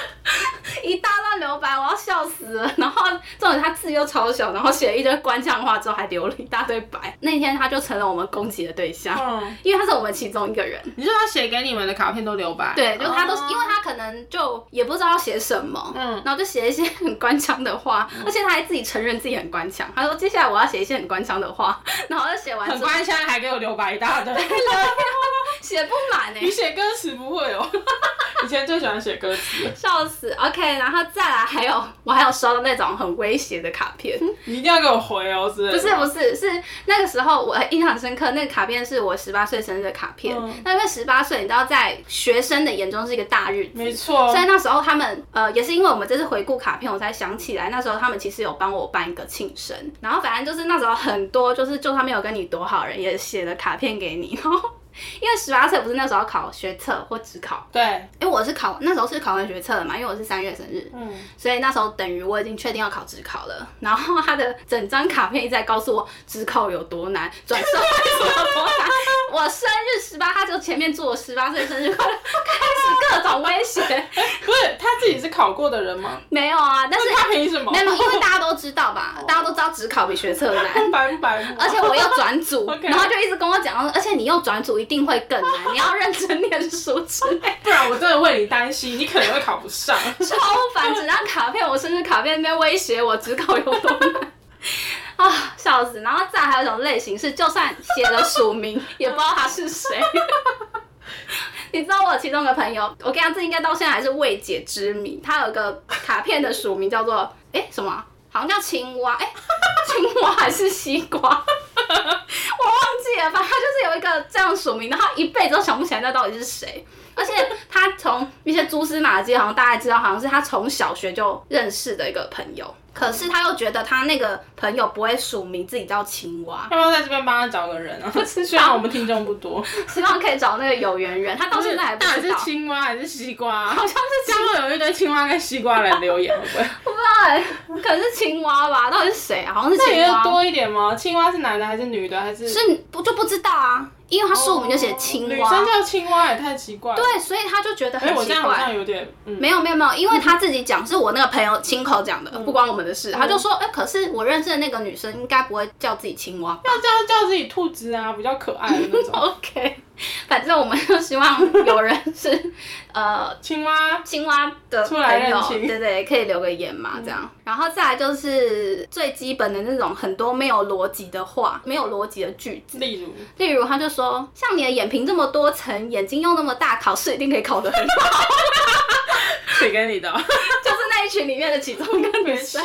[SPEAKER 2] (laughs) 一大段留白，我要笑死了。然后重点他字又超小，然后写了一堆官腔话之后还留了一大堆白。那天他就成了我们攻击的对象，因为他是我们其中一个人。
[SPEAKER 1] 你说他写给你们的卡片都留白？
[SPEAKER 2] 对，就他都，因为他可能就也不知道要写什么，嗯，然后就写一些很官腔的话，而且他还自己承认自己很官腔。他说接下来我要写一些很官腔的话，(laughs) 然后就写完
[SPEAKER 1] 很官腔还给我留白一大堆。(laughs)
[SPEAKER 2] 写不满哎、
[SPEAKER 1] 你写歌词不会哦。以前最喜欢写歌词，
[SPEAKER 2] 笑死。OK，然后再来还有 (laughs) 我还有收到那种很威胁的卡片，(laughs)
[SPEAKER 1] 你一定要给我回哦，是
[SPEAKER 2] 不是不是是那个时候我印象很深刻，那个卡片是我十八岁生日的卡片。
[SPEAKER 1] 嗯
[SPEAKER 2] 那因为十八岁，你知道在学生的眼中是一个大日子，
[SPEAKER 1] 没错
[SPEAKER 2] 所以那时候他们呃也是因为我们这次回顾卡片，我才想起来那时候他们其实有帮我办一个庆生，然后反正就是那时候很多就是就算没有跟你多好人，也写了卡片给你，然后。因为十八岁不是那时候要考学测或职考，
[SPEAKER 1] 对，
[SPEAKER 2] 因为我是考那时候是考完学测了嘛，因为我是三月生日，
[SPEAKER 1] 嗯，
[SPEAKER 2] 所以那时候等于我已经确定要考职考了。然后他的整张卡片一直在告诉我职考有多难，转社会有多难。我生日十八，他就前面祝我十八岁生日快乐，开始各种威胁。(laughs)
[SPEAKER 1] 不是他自己是考过的人吗？
[SPEAKER 2] 没有啊，但是
[SPEAKER 1] 他凭什么？
[SPEAKER 2] 没有，因为大家都知道吧，大家都知道职考比学测难。(laughs)
[SPEAKER 1] 白不白？
[SPEAKER 2] 而且我又转组 (laughs) 然后就一直跟我讲，而且你又转组一定会更难，(laughs) 你要认真念书之类。
[SPEAKER 1] 不然我真的为你担心，你可能会考不上。(laughs)
[SPEAKER 2] 超烦！整张卡片，我甚至卡片那边威胁我，只考有多难 (laughs) 啊，笑死！然后再还有一种类型是，就算写了署名，也不知道他是谁。你知道我有其中一个朋友，我跟你讲，这应该到现在还是未解之谜。他有个卡片的署名叫做哎、什么啊、好像叫青蛙，哎、(laughs) 青蛙还是西瓜？(laughs) 我忘记了，反正就是有一个这样署名，然后一辈子都想不起来那到底是谁。而且他从一些蛛丝马迹，好像大概知道，好像是他从小学就认识的一个朋友。可是他又觉得他那个朋友不会署名自己叫青蛙，
[SPEAKER 1] 要不要在这边帮他找个人啊？(laughs) 虽然我们听众不多，
[SPEAKER 2] 希望可以找那个有缘人。他到现在还不
[SPEAKER 1] 到底是，青蛙还是西瓜？
[SPEAKER 2] 好像是
[SPEAKER 1] 这样会有一堆青蛙跟西瓜来留言，会不会？(laughs)
[SPEAKER 2] 我不知道哎、可能是青蛙吧？到底是谁啊？好像是
[SPEAKER 1] 那也
[SPEAKER 2] 青蛙。
[SPEAKER 1] 多一点吗？青蛙是男的还是女的？还是
[SPEAKER 2] 是不就不知道啊？因为他书名就写青蛙，
[SPEAKER 1] 女生叫青蛙也太奇怪了。
[SPEAKER 2] 对，所以他就觉得
[SPEAKER 1] 哎，
[SPEAKER 2] 很奇
[SPEAKER 1] 我这样好像
[SPEAKER 2] 怪。
[SPEAKER 1] 有点嗯。
[SPEAKER 2] 没有没有没有，因为他自己讲，是我那个朋友亲口讲的，不关我们的事。他就说，哎、可是我认识的那个女生应该不会叫自己青蛙吧。
[SPEAKER 1] 要叫叫自己兔子啊，比较可爱的那种。(laughs)
[SPEAKER 2] OK，反正我们就希望有人是呃
[SPEAKER 1] 青蛙
[SPEAKER 2] 青蛙的
[SPEAKER 1] 出来
[SPEAKER 2] 朋友
[SPEAKER 1] 认，亲
[SPEAKER 2] 对对，可以留个言嘛，这样。然后再来就是最基本的那种很多没有逻辑的话，没有逻辑的句子，
[SPEAKER 1] 例如，
[SPEAKER 2] 例如他就说，像你的眼皮这么多层，眼睛又那么大，考试一定可以考得很好，
[SPEAKER 1] 谁跟你的？(laughs)
[SPEAKER 2] 就是那一群里面的其中一个女生。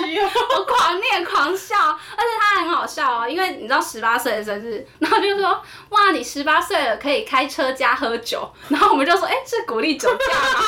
[SPEAKER 2] 我狂念狂笑，而且他很好笑哦，因为你知道十八岁的生日，然后就说哇你十八岁了可以开车加喝酒，然后我们就说哎、是鼓励酒驾吗？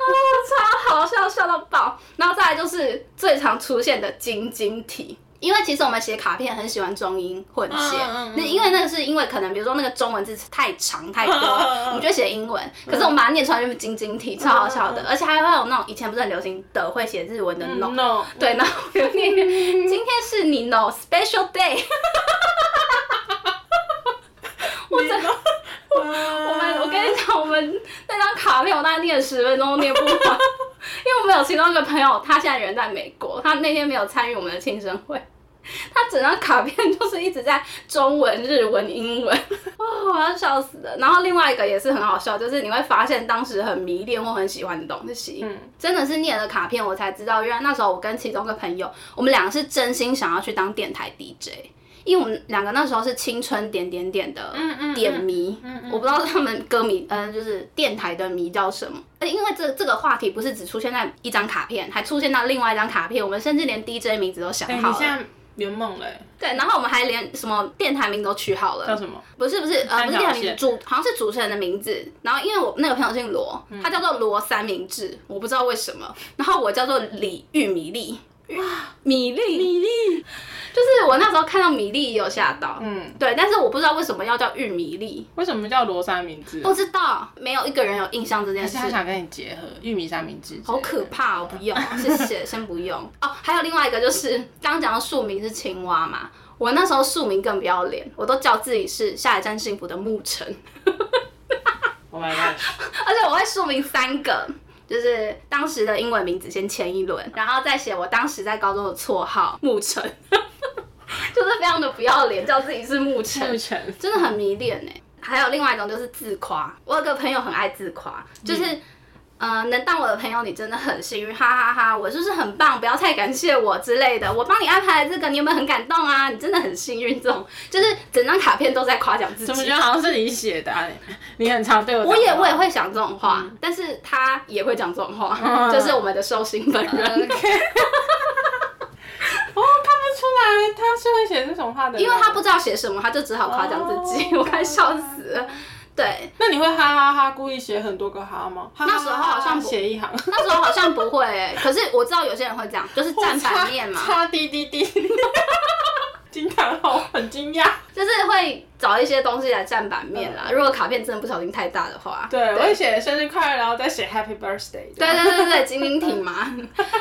[SPEAKER 2] 啊，(laughs) 超好笑，笑到爆。然后再来就是最常出现的晶晶体。因为其实我们写卡片很喜欢中英混写，
[SPEAKER 1] 嗯嗯嗯
[SPEAKER 2] 那、因为那个是因为可能比如说那个中文字太长太多，
[SPEAKER 1] 嗯嗯嗯
[SPEAKER 2] 我们就写英文，可是我们把它念出来就是晶晶体，超好笑的，而且还会有那种以前不是很流行的会写日文的 no，、
[SPEAKER 1] 嗯 no，
[SPEAKER 2] 对，然后我就念，今天是你 no special day，(laughs)
[SPEAKER 1] 我真的，
[SPEAKER 2] 我们我跟你讲，我们那张卡片我大概念了十分钟都念不完，因为我们有其中一个朋友，他现在人在美国，他那天没有参与我们的庆生会。他整张卡片就是一直在中文、日文、英文，(laughs) 哦，我要笑死了。然后另外一个也是很好笑，就是你会发现当时很迷恋或很喜欢的东西，
[SPEAKER 1] 嗯，
[SPEAKER 2] 真的是念了卡片，我才知道，原来那时候我跟其中一个朋友，我们两个是真心想要去当电台 DJ，因为我们两个那时候是青春点点点的
[SPEAKER 1] 嗯嗯
[SPEAKER 2] 点迷，我不知道他们歌迷，嗯、就是电台的迷叫什么。呃因为这这个话题不是只出现在一张卡片，还出现到另外一张卡片，我们甚至连 DJ 名字都想
[SPEAKER 1] 哎，
[SPEAKER 2] 好了。
[SPEAKER 1] 你现在圆梦嘞？
[SPEAKER 2] 对，然后我们还连什么电台名都取好了。
[SPEAKER 1] 叫什么？
[SPEAKER 2] 不是不是，呃，不是电台名主好像是主持人的名字。然后因为我那个朋友姓罗，
[SPEAKER 1] 嗯
[SPEAKER 2] 他叫做罗三明治，我不知道为什么。然后我叫做李玉米粒，米粒，米粒，就是我那时候看到米粒也有吓到，
[SPEAKER 1] 嗯，
[SPEAKER 2] 对，但是我不知道为什么要叫玉米粒，
[SPEAKER 1] 为什么叫罗三明治？
[SPEAKER 2] 不知道，没有一个人有印象这件事
[SPEAKER 1] 还是。他想跟你结合玉米三明治？
[SPEAKER 2] 好可怕哦！不用，谢谢，(laughs) 先不用哦。还有另外一个就是，刚刚讲到庶名是青蛙嘛，我那时候庶名更不要脸，我都叫自己是下一站幸福的牧尘。
[SPEAKER 1] Oh my god！(laughs)
[SPEAKER 2] 而且我会署名三个，就是当时的英文名字先签一轮，然后再写我当时在高中的绰号牧尘，(laughs) 就是非常的不要脸，叫自己是牧尘真的很迷恋呢。还有另外一种就是自夸，我有个朋友很爱自夸，就是。呃，能当我的朋友，你真的很幸运，哈哈哈！我就是很棒，不要太感谢我之类的。我帮你安排这个，你有没有很感动啊？你真的很幸运，这种就是整张卡片都在夸奖自己。
[SPEAKER 1] 怎么觉得好像是你写的？你很常对我。
[SPEAKER 2] 我也我也会想这种话，但是他也会讲这种话，就是我们的寿星本人。(laughs) 哦，看不
[SPEAKER 1] 出来他是会写这种话的，
[SPEAKER 2] 因为他不知道写什么，他就只好夸奖自己。我快笑死了。对，
[SPEAKER 1] 那你会哈哈哈故意写很多个哈吗？
[SPEAKER 2] 那时候好像
[SPEAKER 1] 写一行，
[SPEAKER 2] 那时候好像不会欸。可是我知道有些人会这样，就是站反面嘛。(laughs)
[SPEAKER 1] 擦滴滴滴。惊叹号，很惊讶，
[SPEAKER 2] 就是会找一些东西来占版面啦。如果卡片真的不小心太大的话，
[SPEAKER 1] 对，我会写生日快乐，然后再写 Happy Birthday。
[SPEAKER 2] 对对对对，精灵 (laughs) 体嘛。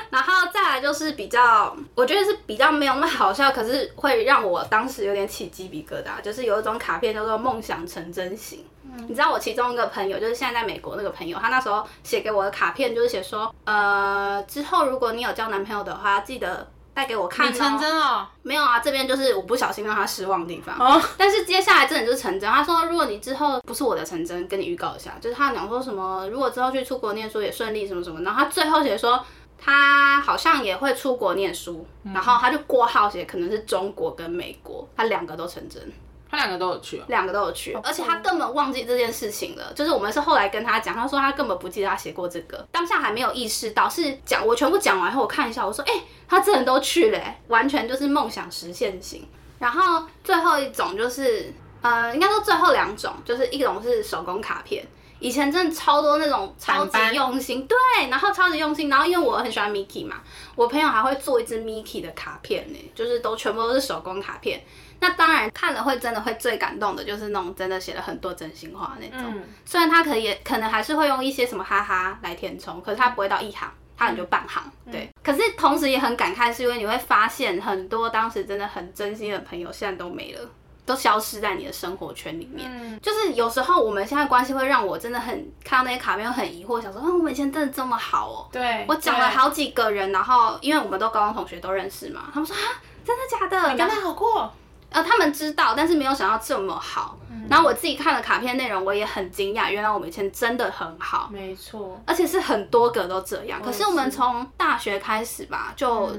[SPEAKER 2] 然后再来就是比较，我觉得是比较没有那么好笑，可是会让我当时有点起鸡皮疙瘩。就是有一种卡片叫做梦想成真型。你知道我其中一个朋友，就是现在在美国那个朋友，他那时候写给我的卡片就是写说，呃，之后如果你有交男朋友的话，记得。带给我看，
[SPEAKER 1] 成真哦？
[SPEAKER 2] 没有啊，这边就是我不小心让他失望的地方。哦，但是接下来真的就是成真。他说，如果你之后不是我的成真，跟你预告一下，就是他讲说什么，如果之后去出国念书也顺利什么什么。然后他最后写说，他好像也会出国念书，然后他就括号写可能是中国跟美国，他两个都成真。
[SPEAKER 1] 他两个都有去，
[SPEAKER 2] 两个都有去，而且他根本忘记这件事情了。就是我们是后来跟他讲，他说他根本不记得他写过这个，当下还没有意识到。是讲我全部讲完后，我看一下，我说，哎，他真的都去了，(laughs) 完全就是梦想实现型。然后最后一种就是，呃，应该说最后两种，就是一种是手工卡片，以前真的超多那种超级用心，对，然后超级用心，然后因为我很喜欢 Mickey 嘛，我朋友还会做一支 Mickey 的卡片呢，就是都全部都是手工卡片。那当然看了会真的会最感动的，就是那种真的写了很多真心话那种。虽然他可以可能还是会用一些什么哈哈来填充，可是他不会到一行，他可能就半行。对。可是同时也很感慨，是因为你会发现很多当时真的很真心的朋友，现在都没了，都消失在你的生活圈里面。嗯。就是有时候我们现在关系会让我真的很看到那些卡片很疑惑，想说啊，我们以前真的这么好哦。
[SPEAKER 1] 对。
[SPEAKER 2] 我讲了好几个人，然后因为我们都高中同学都认识嘛，他们说啊，真的假的？
[SPEAKER 1] 你跟他好过？
[SPEAKER 2] 呃，他们知道，但是没有想到这么好。然后我自己看了卡片内容，我也很惊讶，原来我们以前真的很好。
[SPEAKER 1] 没错，
[SPEAKER 2] 而且是很多个都这样。可是我们从大学开始吧，就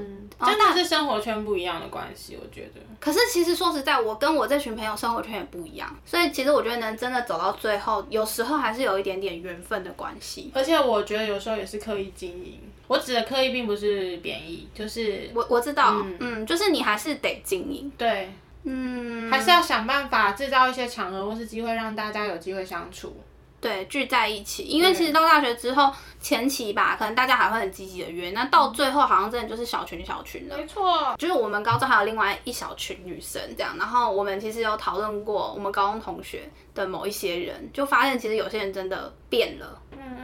[SPEAKER 1] 真的是生活圈不一样的关系，我觉得。
[SPEAKER 2] 可是其实说实在，我跟我这群朋友生活圈也不一样，所以其实我觉得能真的走到最后，有时候还是有一点点缘分的关系。
[SPEAKER 1] 而且我觉得有时候也是刻意经营。我指的刻意并不是贬义，就是
[SPEAKER 2] 我我知道，嗯，就是你还是得经营。
[SPEAKER 1] 对。嗯，还是要想办法制造一些场合或是机会，让大家有机会相处，
[SPEAKER 2] 对，聚在一起。因为其实到大学之后，前期吧，可能大家还会很积极的约，那到最后好像真的就是小群小群的。
[SPEAKER 1] 没错，
[SPEAKER 2] 就是我们高中还有另外一小群女生这样，然后我们其实有讨论过我们高中同学的某一些人，就发现其实有些人真的变了。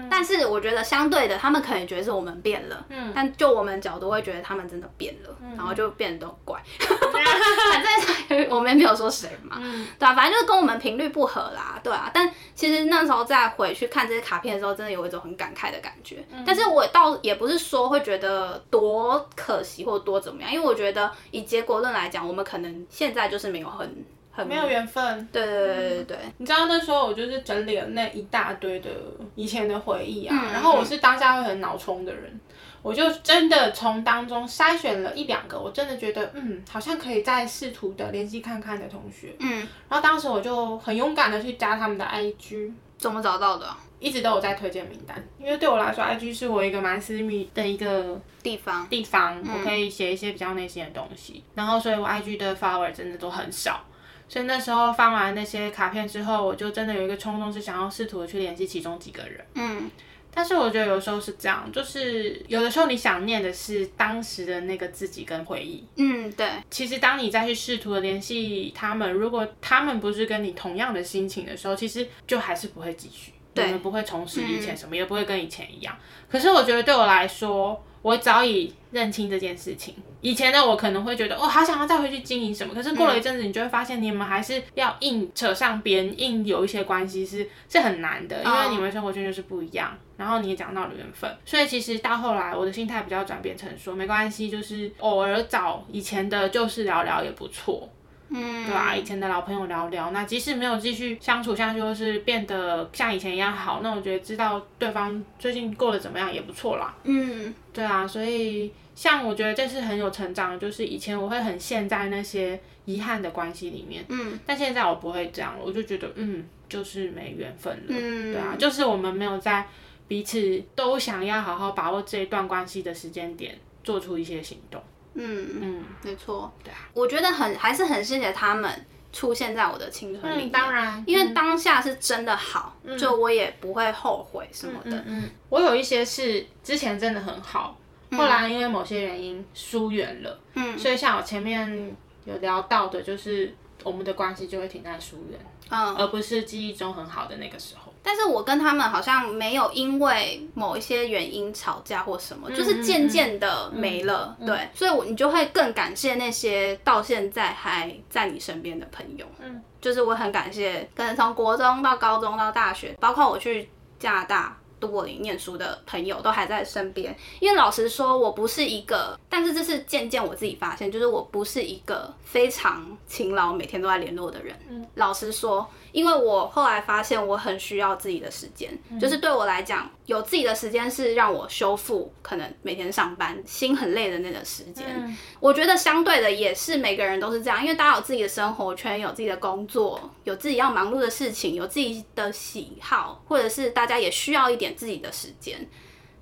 [SPEAKER 2] 但是我觉得相对的，他们可能觉得是我们变了，嗯，但就我们角度会觉得他们真的变了，然后就变得都怪，(laughs) 反正我们没有说谁嘛，对啊，反正就是跟我们频率不合啦，对啊。但其实那时候再回去看这些卡片的时候，真的有一种很感慨的感觉。但是我倒也不是说会觉得多可惜或多怎么样，因为我觉得以结果论来讲，我们可能现在就是没有很。
[SPEAKER 1] 没有缘分，
[SPEAKER 2] 对对对对对。
[SPEAKER 1] 你知道那时候我就是整理了那一大堆的以前的回忆啊，然后我是当下会很脑冲的人，我就真的从当中筛选了一两个，我真的觉得嗯，好像可以再试图的联系看看的同学，嗯，然后当时我就很勇敢的去加他们的 IG，
[SPEAKER 2] 怎么找到的？
[SPEAKER 1] 一直都有在推荐名单，因为对我来说，IG 是我一个蛮私密的一个
[SPEAKER 2] 地方，
[SPEAKER 1] 地方我可以写一些比较内心的东西，然后所以我 IG 的 follower 真的都很少。所以那时候发完那些卡片之后，我就真的有一个冲动，是想要试图的去联系其中几个人。嗯，但是我觉得有时候是这样，就是有的时候你想念的是当时的那个自己跟回忆。
[SPEAKER 2] 嗯，对。
[SPEAKER 1] 其实当你再去试图的联系他们，如果他们不是跟你同样的心情的时候，其实就还是不会继续，我们不会重拾以前什么，也不会跟以前一样。可是我觉得对我来说，我早已认清这件事情。以前的我可能会觉得，哦，好想要再回去经营什么。可是过了一阵子，你就会发现，你们还是要硬扯上边，硬有一些关系是是很难的，因为你们生活圈就是不一样。然后你也讲到了缘分，所以其实到后来，我的心态比较转变成说，没关系，就是偶尔找以前的旧事聊聊也不错。嗯，对啊，以前的老朋友聊聊，那即使没有继续相处下去，或是变得像以前一样好，那我觉得知道对方最近过得怎么样也不错啦。嗯，对啊，所以像我觉得这是很有成长，就是以前我会很陷在那些遗憾的关系里面，嗯，但现在我不会这样了，我就觉得嗯，就是没缘分了，嗯，对啊，就是我们没有在彼此都想要好好把握这一段关系的时间点，做出一些行动。
[SPEAKER 2] 嗯嗯，没错，对啊，我觉得很还是很谢谢他们出现在我的青春里面，
[SPEAKER 1] 当然，
[SPEAKER 2] 因为当下是真的好，就我也不会后悔什么的。
[SPEAKER 1] 嗯，我有一些是之前真的很好，后来因为某些原因疏远了，嗯，所以像我前面有聊到的，就是我们的关系就会停在疏远，嗯，而不是记忆中很好的那个时候。
[SPEAKER 2] 但是我跟他们好像没有因为某一些原因吵架或什么，就是渐渐的没了，对，所以我你就会更感谢那些到现在还在你身边的朋友，嗯，就是我很感谢，可能从国中到高中到大学，包括我去加拿大。都柏林念书的朋友都还在身边，因为老实说，我不是一个，但是这是渐渐我自己发现，就是我不是一个非常勤劳、每天都在联络的人。嗯，老实说，因为我后来发现，我很需要自己的时间，就是对我来讲，有自己的时间是让我修复可能每天上班心很累的那个时间。我觉得相对的也是每个人都是这样，因为大家有自己的生活圈，有自己的工作，有自己要忙碌的事情，有自己的喜好，或者是大家也需要一点。自己的时间，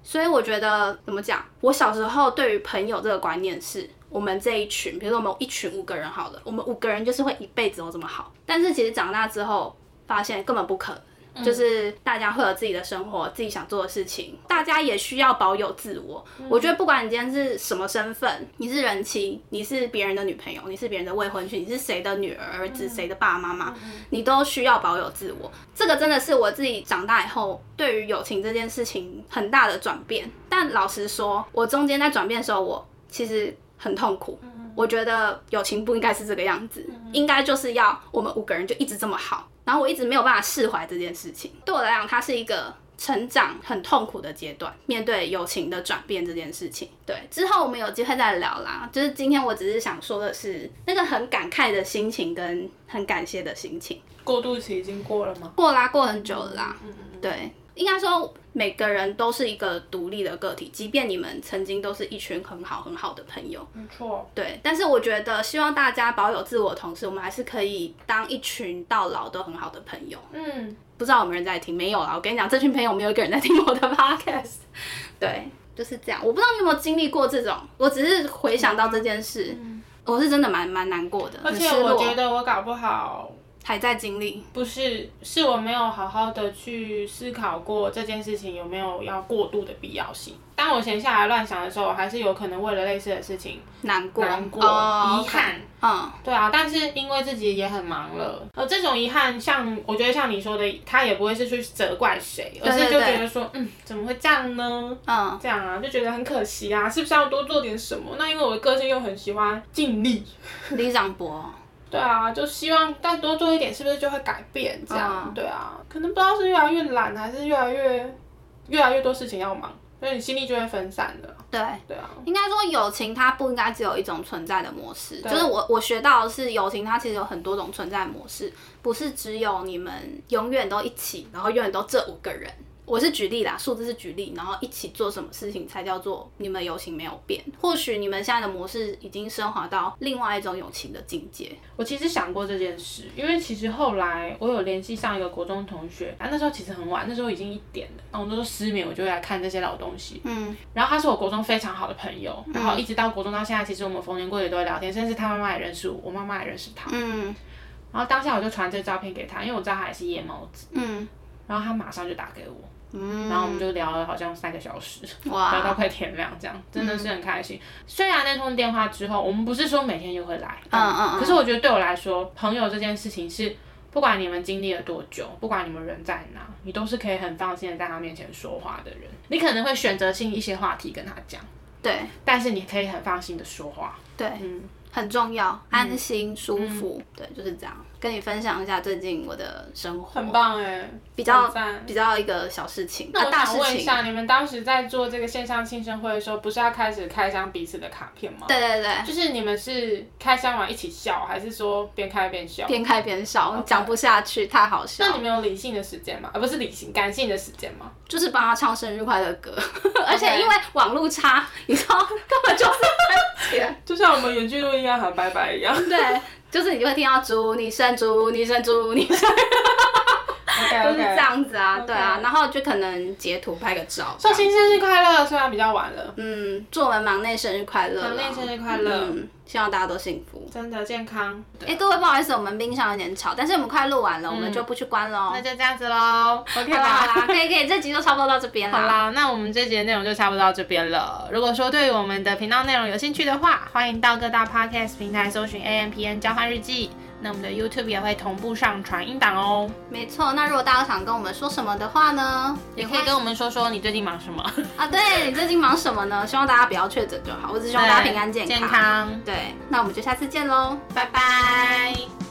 [SPEAKER 2] 所以我觉得怎么讲？我小时候对于朋友这个观念是，我们这一群，比如说我们一群五个人好了，我们五个人就是会一辈子都这么好。但是其实长大之后，发现根本不可能。就是大家会有自己的生活，自己想做的事情，大家也需要保有自我。我觉得不管你今天是什么身份，你是人妻，你是别人的女朋友，你是别人的未婚妻，你是谁的女儿、儿子，谁的爸爸妈妈，你都需要保有自我。这个真的是我自己长大以后对于友情这件事情很大的转变。但老实说，我中间在转变的时候，我其实很痛苦。我觉得友情不应该是这个样子，应该就是要我们五个人就一直这么好。然后我一直没有办法释怀这件事情，对我来讲，它是一个成长很痛苦的阶段。面对友情的转变这件事情，对之后我们有机会再聊啦。就是今天我只是想说的是，那个很感慨的心情跟很感谢的心情。
[SPEAKER 1] 过渡期已经过了吗？
[SPEAKER 2] 过啦，过很久了啦。嗯嗯。对，应该说。每个人都是一个独立的个体，即便你们曾经都是一群很好很好的朋友，
[SPEAKER 1] 没错。
[SPEAKER 2] 对，但是我觉得希望大家保有自我，同时我们还是可以当一群到老都很好的朋友。嗯，不知道有没有人在听？没有啦。我跟你讲，这群朋友没有一个人在听我的 (laughs) podcast。对，就是这样。我不知道你有没有经历过这种，我只是回想到这件事，我是真的蛮蛮难过的。
[SPEAKER 1] 而且我觉得我搞不好。
[SPEAKER 2] 还在经历，
[SPEAKER 1] 不是，是我没有好好的去思考过这件事情有没有要过度的必要性。当我闲下来乱想的时候，我还是有可能为了类似的事情
[SPEAKER 2] 难过、
[SPEAKER 1] 难过、遗憾。嗯，对啊，但是因为自己也很忙了，而这种遗憾，像我觉得像你说的，他也不会是去责怪谁，而是就觉得说，嗯，怎么会这样呢？嗯，这样啊，就觉得很可惜啊，是不是要多做点什么？那因为我的个性又很喜欢尽力，(laughs)
[SPEAKER 2] 李长博。
[SPEAKER 1] 对啊，就希望但多做一点，是不是就会改变？这样，对啊，可能不知道是越来越懒，还是越来越越来越多事情要忙，所以你心力就会分散的。
[SPEAKER 2] 对，
[SPEAKER 1] 对啊，
[SPEAKER 2] 应该说友情它不应该只有一种存在的模式，就是我我学到的是友情它其实有很多种存在模式，不是只有你们永远都一起，然后永远都这五个人。我是举例啦，数字是举例，然后一起做什么事情才叫做你们友情没有变？或许你们现在的模式已经升华到另外一种友情的境界。
[SPEAKER 1] 我其实想过这件事，因为其实后来我有联系上一个国中同学，啊，那时候其实很晚，那时候已经一点了，然后我那时候失眠，我就会来看这些老东西。嗯，然后他是我国中非常好的朋友，然后一直到国中到现在，其实我们逢年过节都会聊天，甚至他妈妈也认识我，我妈妈也认识他。嗯，然后当下我就传这照片给他，因为我知道他也是夜猫子。嗯，然后他马上就打给我。然后我们就聊了好像三个小时，(laughs) 聊到快天亮，这样真的是很开心。虽然那通电话之后，我们不是说每天就会来，嗯嗯，可是我觉得对我来说，朋友这件事情是，不管你们经历了多久，不管你们人在哪，你都是可以很放心的在他面前说话的人。你可能会选择性一些话题跟他讲，
[SPEAKER 2] 对，
[SPEAKER 1] 但是你可以很放心的说话，
[SPEAKER 2] 对，嗯，很重要，安心舒服，对，就是这样。跟你分享一下最近我的生活，
[SPEAKER 1] 很棒哎，
[SPEAKER 2] 比较
[SPEAKER 1] 赞
[SPEAKER 2] 比较一个小事情啊，
[SPEAKER 1] 那我
[SPEAKER 2] 大。
[SPEAKER 1] 想问一下，你们当时在做这个线上庆生会的时候，不是要开始开箱彼此的卡片吗？
[SPEAKER 2] 对对对，
[SPEAKER 1] 就是你们是开箱完一起笑，还是说边开边笑？
[SPEAKER 2] 边开边笑，讲不下去，太好笑
[SPEAKER 1] 那。你们有理性的时间吗？而不是理性，感性的时间吗？
[SPEAKER 2] 就是帮他唱生日快乐歌，(laughs) 而且因为网络差，你知道根本就是。(laughs)
[SPEAKER 1] 就像我们远距录音要喊拜拜一样。
[SPEAKER 2] 对，就是你会听到猪你生，猪你生，祝你生，就是这。样子啊对啊，然后就可能截图拍个照，
[SPEAKER 1] 寿星生日快乐！虽然比较晚了，
[SPEAKER 2] 嗯，祝我们忙内生日快乐啦，
[SPEAKER 1] 忙内生日快乐
[SPEAKER 2] 嗯，希望大家都幸福。
[SPEAKER 1] 真的健康。
[SPEAKER 2] 哎、各位不好意思，我们冰箱有点吵，但是我们快录完了，我们就不去关喽。
[SPEAKER 1] 那就这样子喽，OK
[SPEAKER 2] 好啦好啦，
[SPEAKER 1] 吧？
[SPEAKER 2] 可以可以，这集就差不多到这边了。
[SPEAKER 1] 好啦，那我们这节内容就差不多到这边了。如果说对于我们的频道内容有兴趣的话，欢迎到各大 podcast 平台搜寻 A M P N 交换日记。那我们的 YouTube 也会同步上传音档哦，
[SPEAKER 2] 没错，那如果大家想跟我们说什么的话呢，
[SPEAKER 1] 也可以跟我们说说你最近忙什么。(laughs)
[SPEAKER 2] 啊，对你最近忙什么呢？希望大家不要确诊就好，我只希望大家平安健康。
[SPEAKER 1] 健康，
[SPEAKER 2] 对，那我们就下次见喽，
[SPEAKER 1] 拜拜。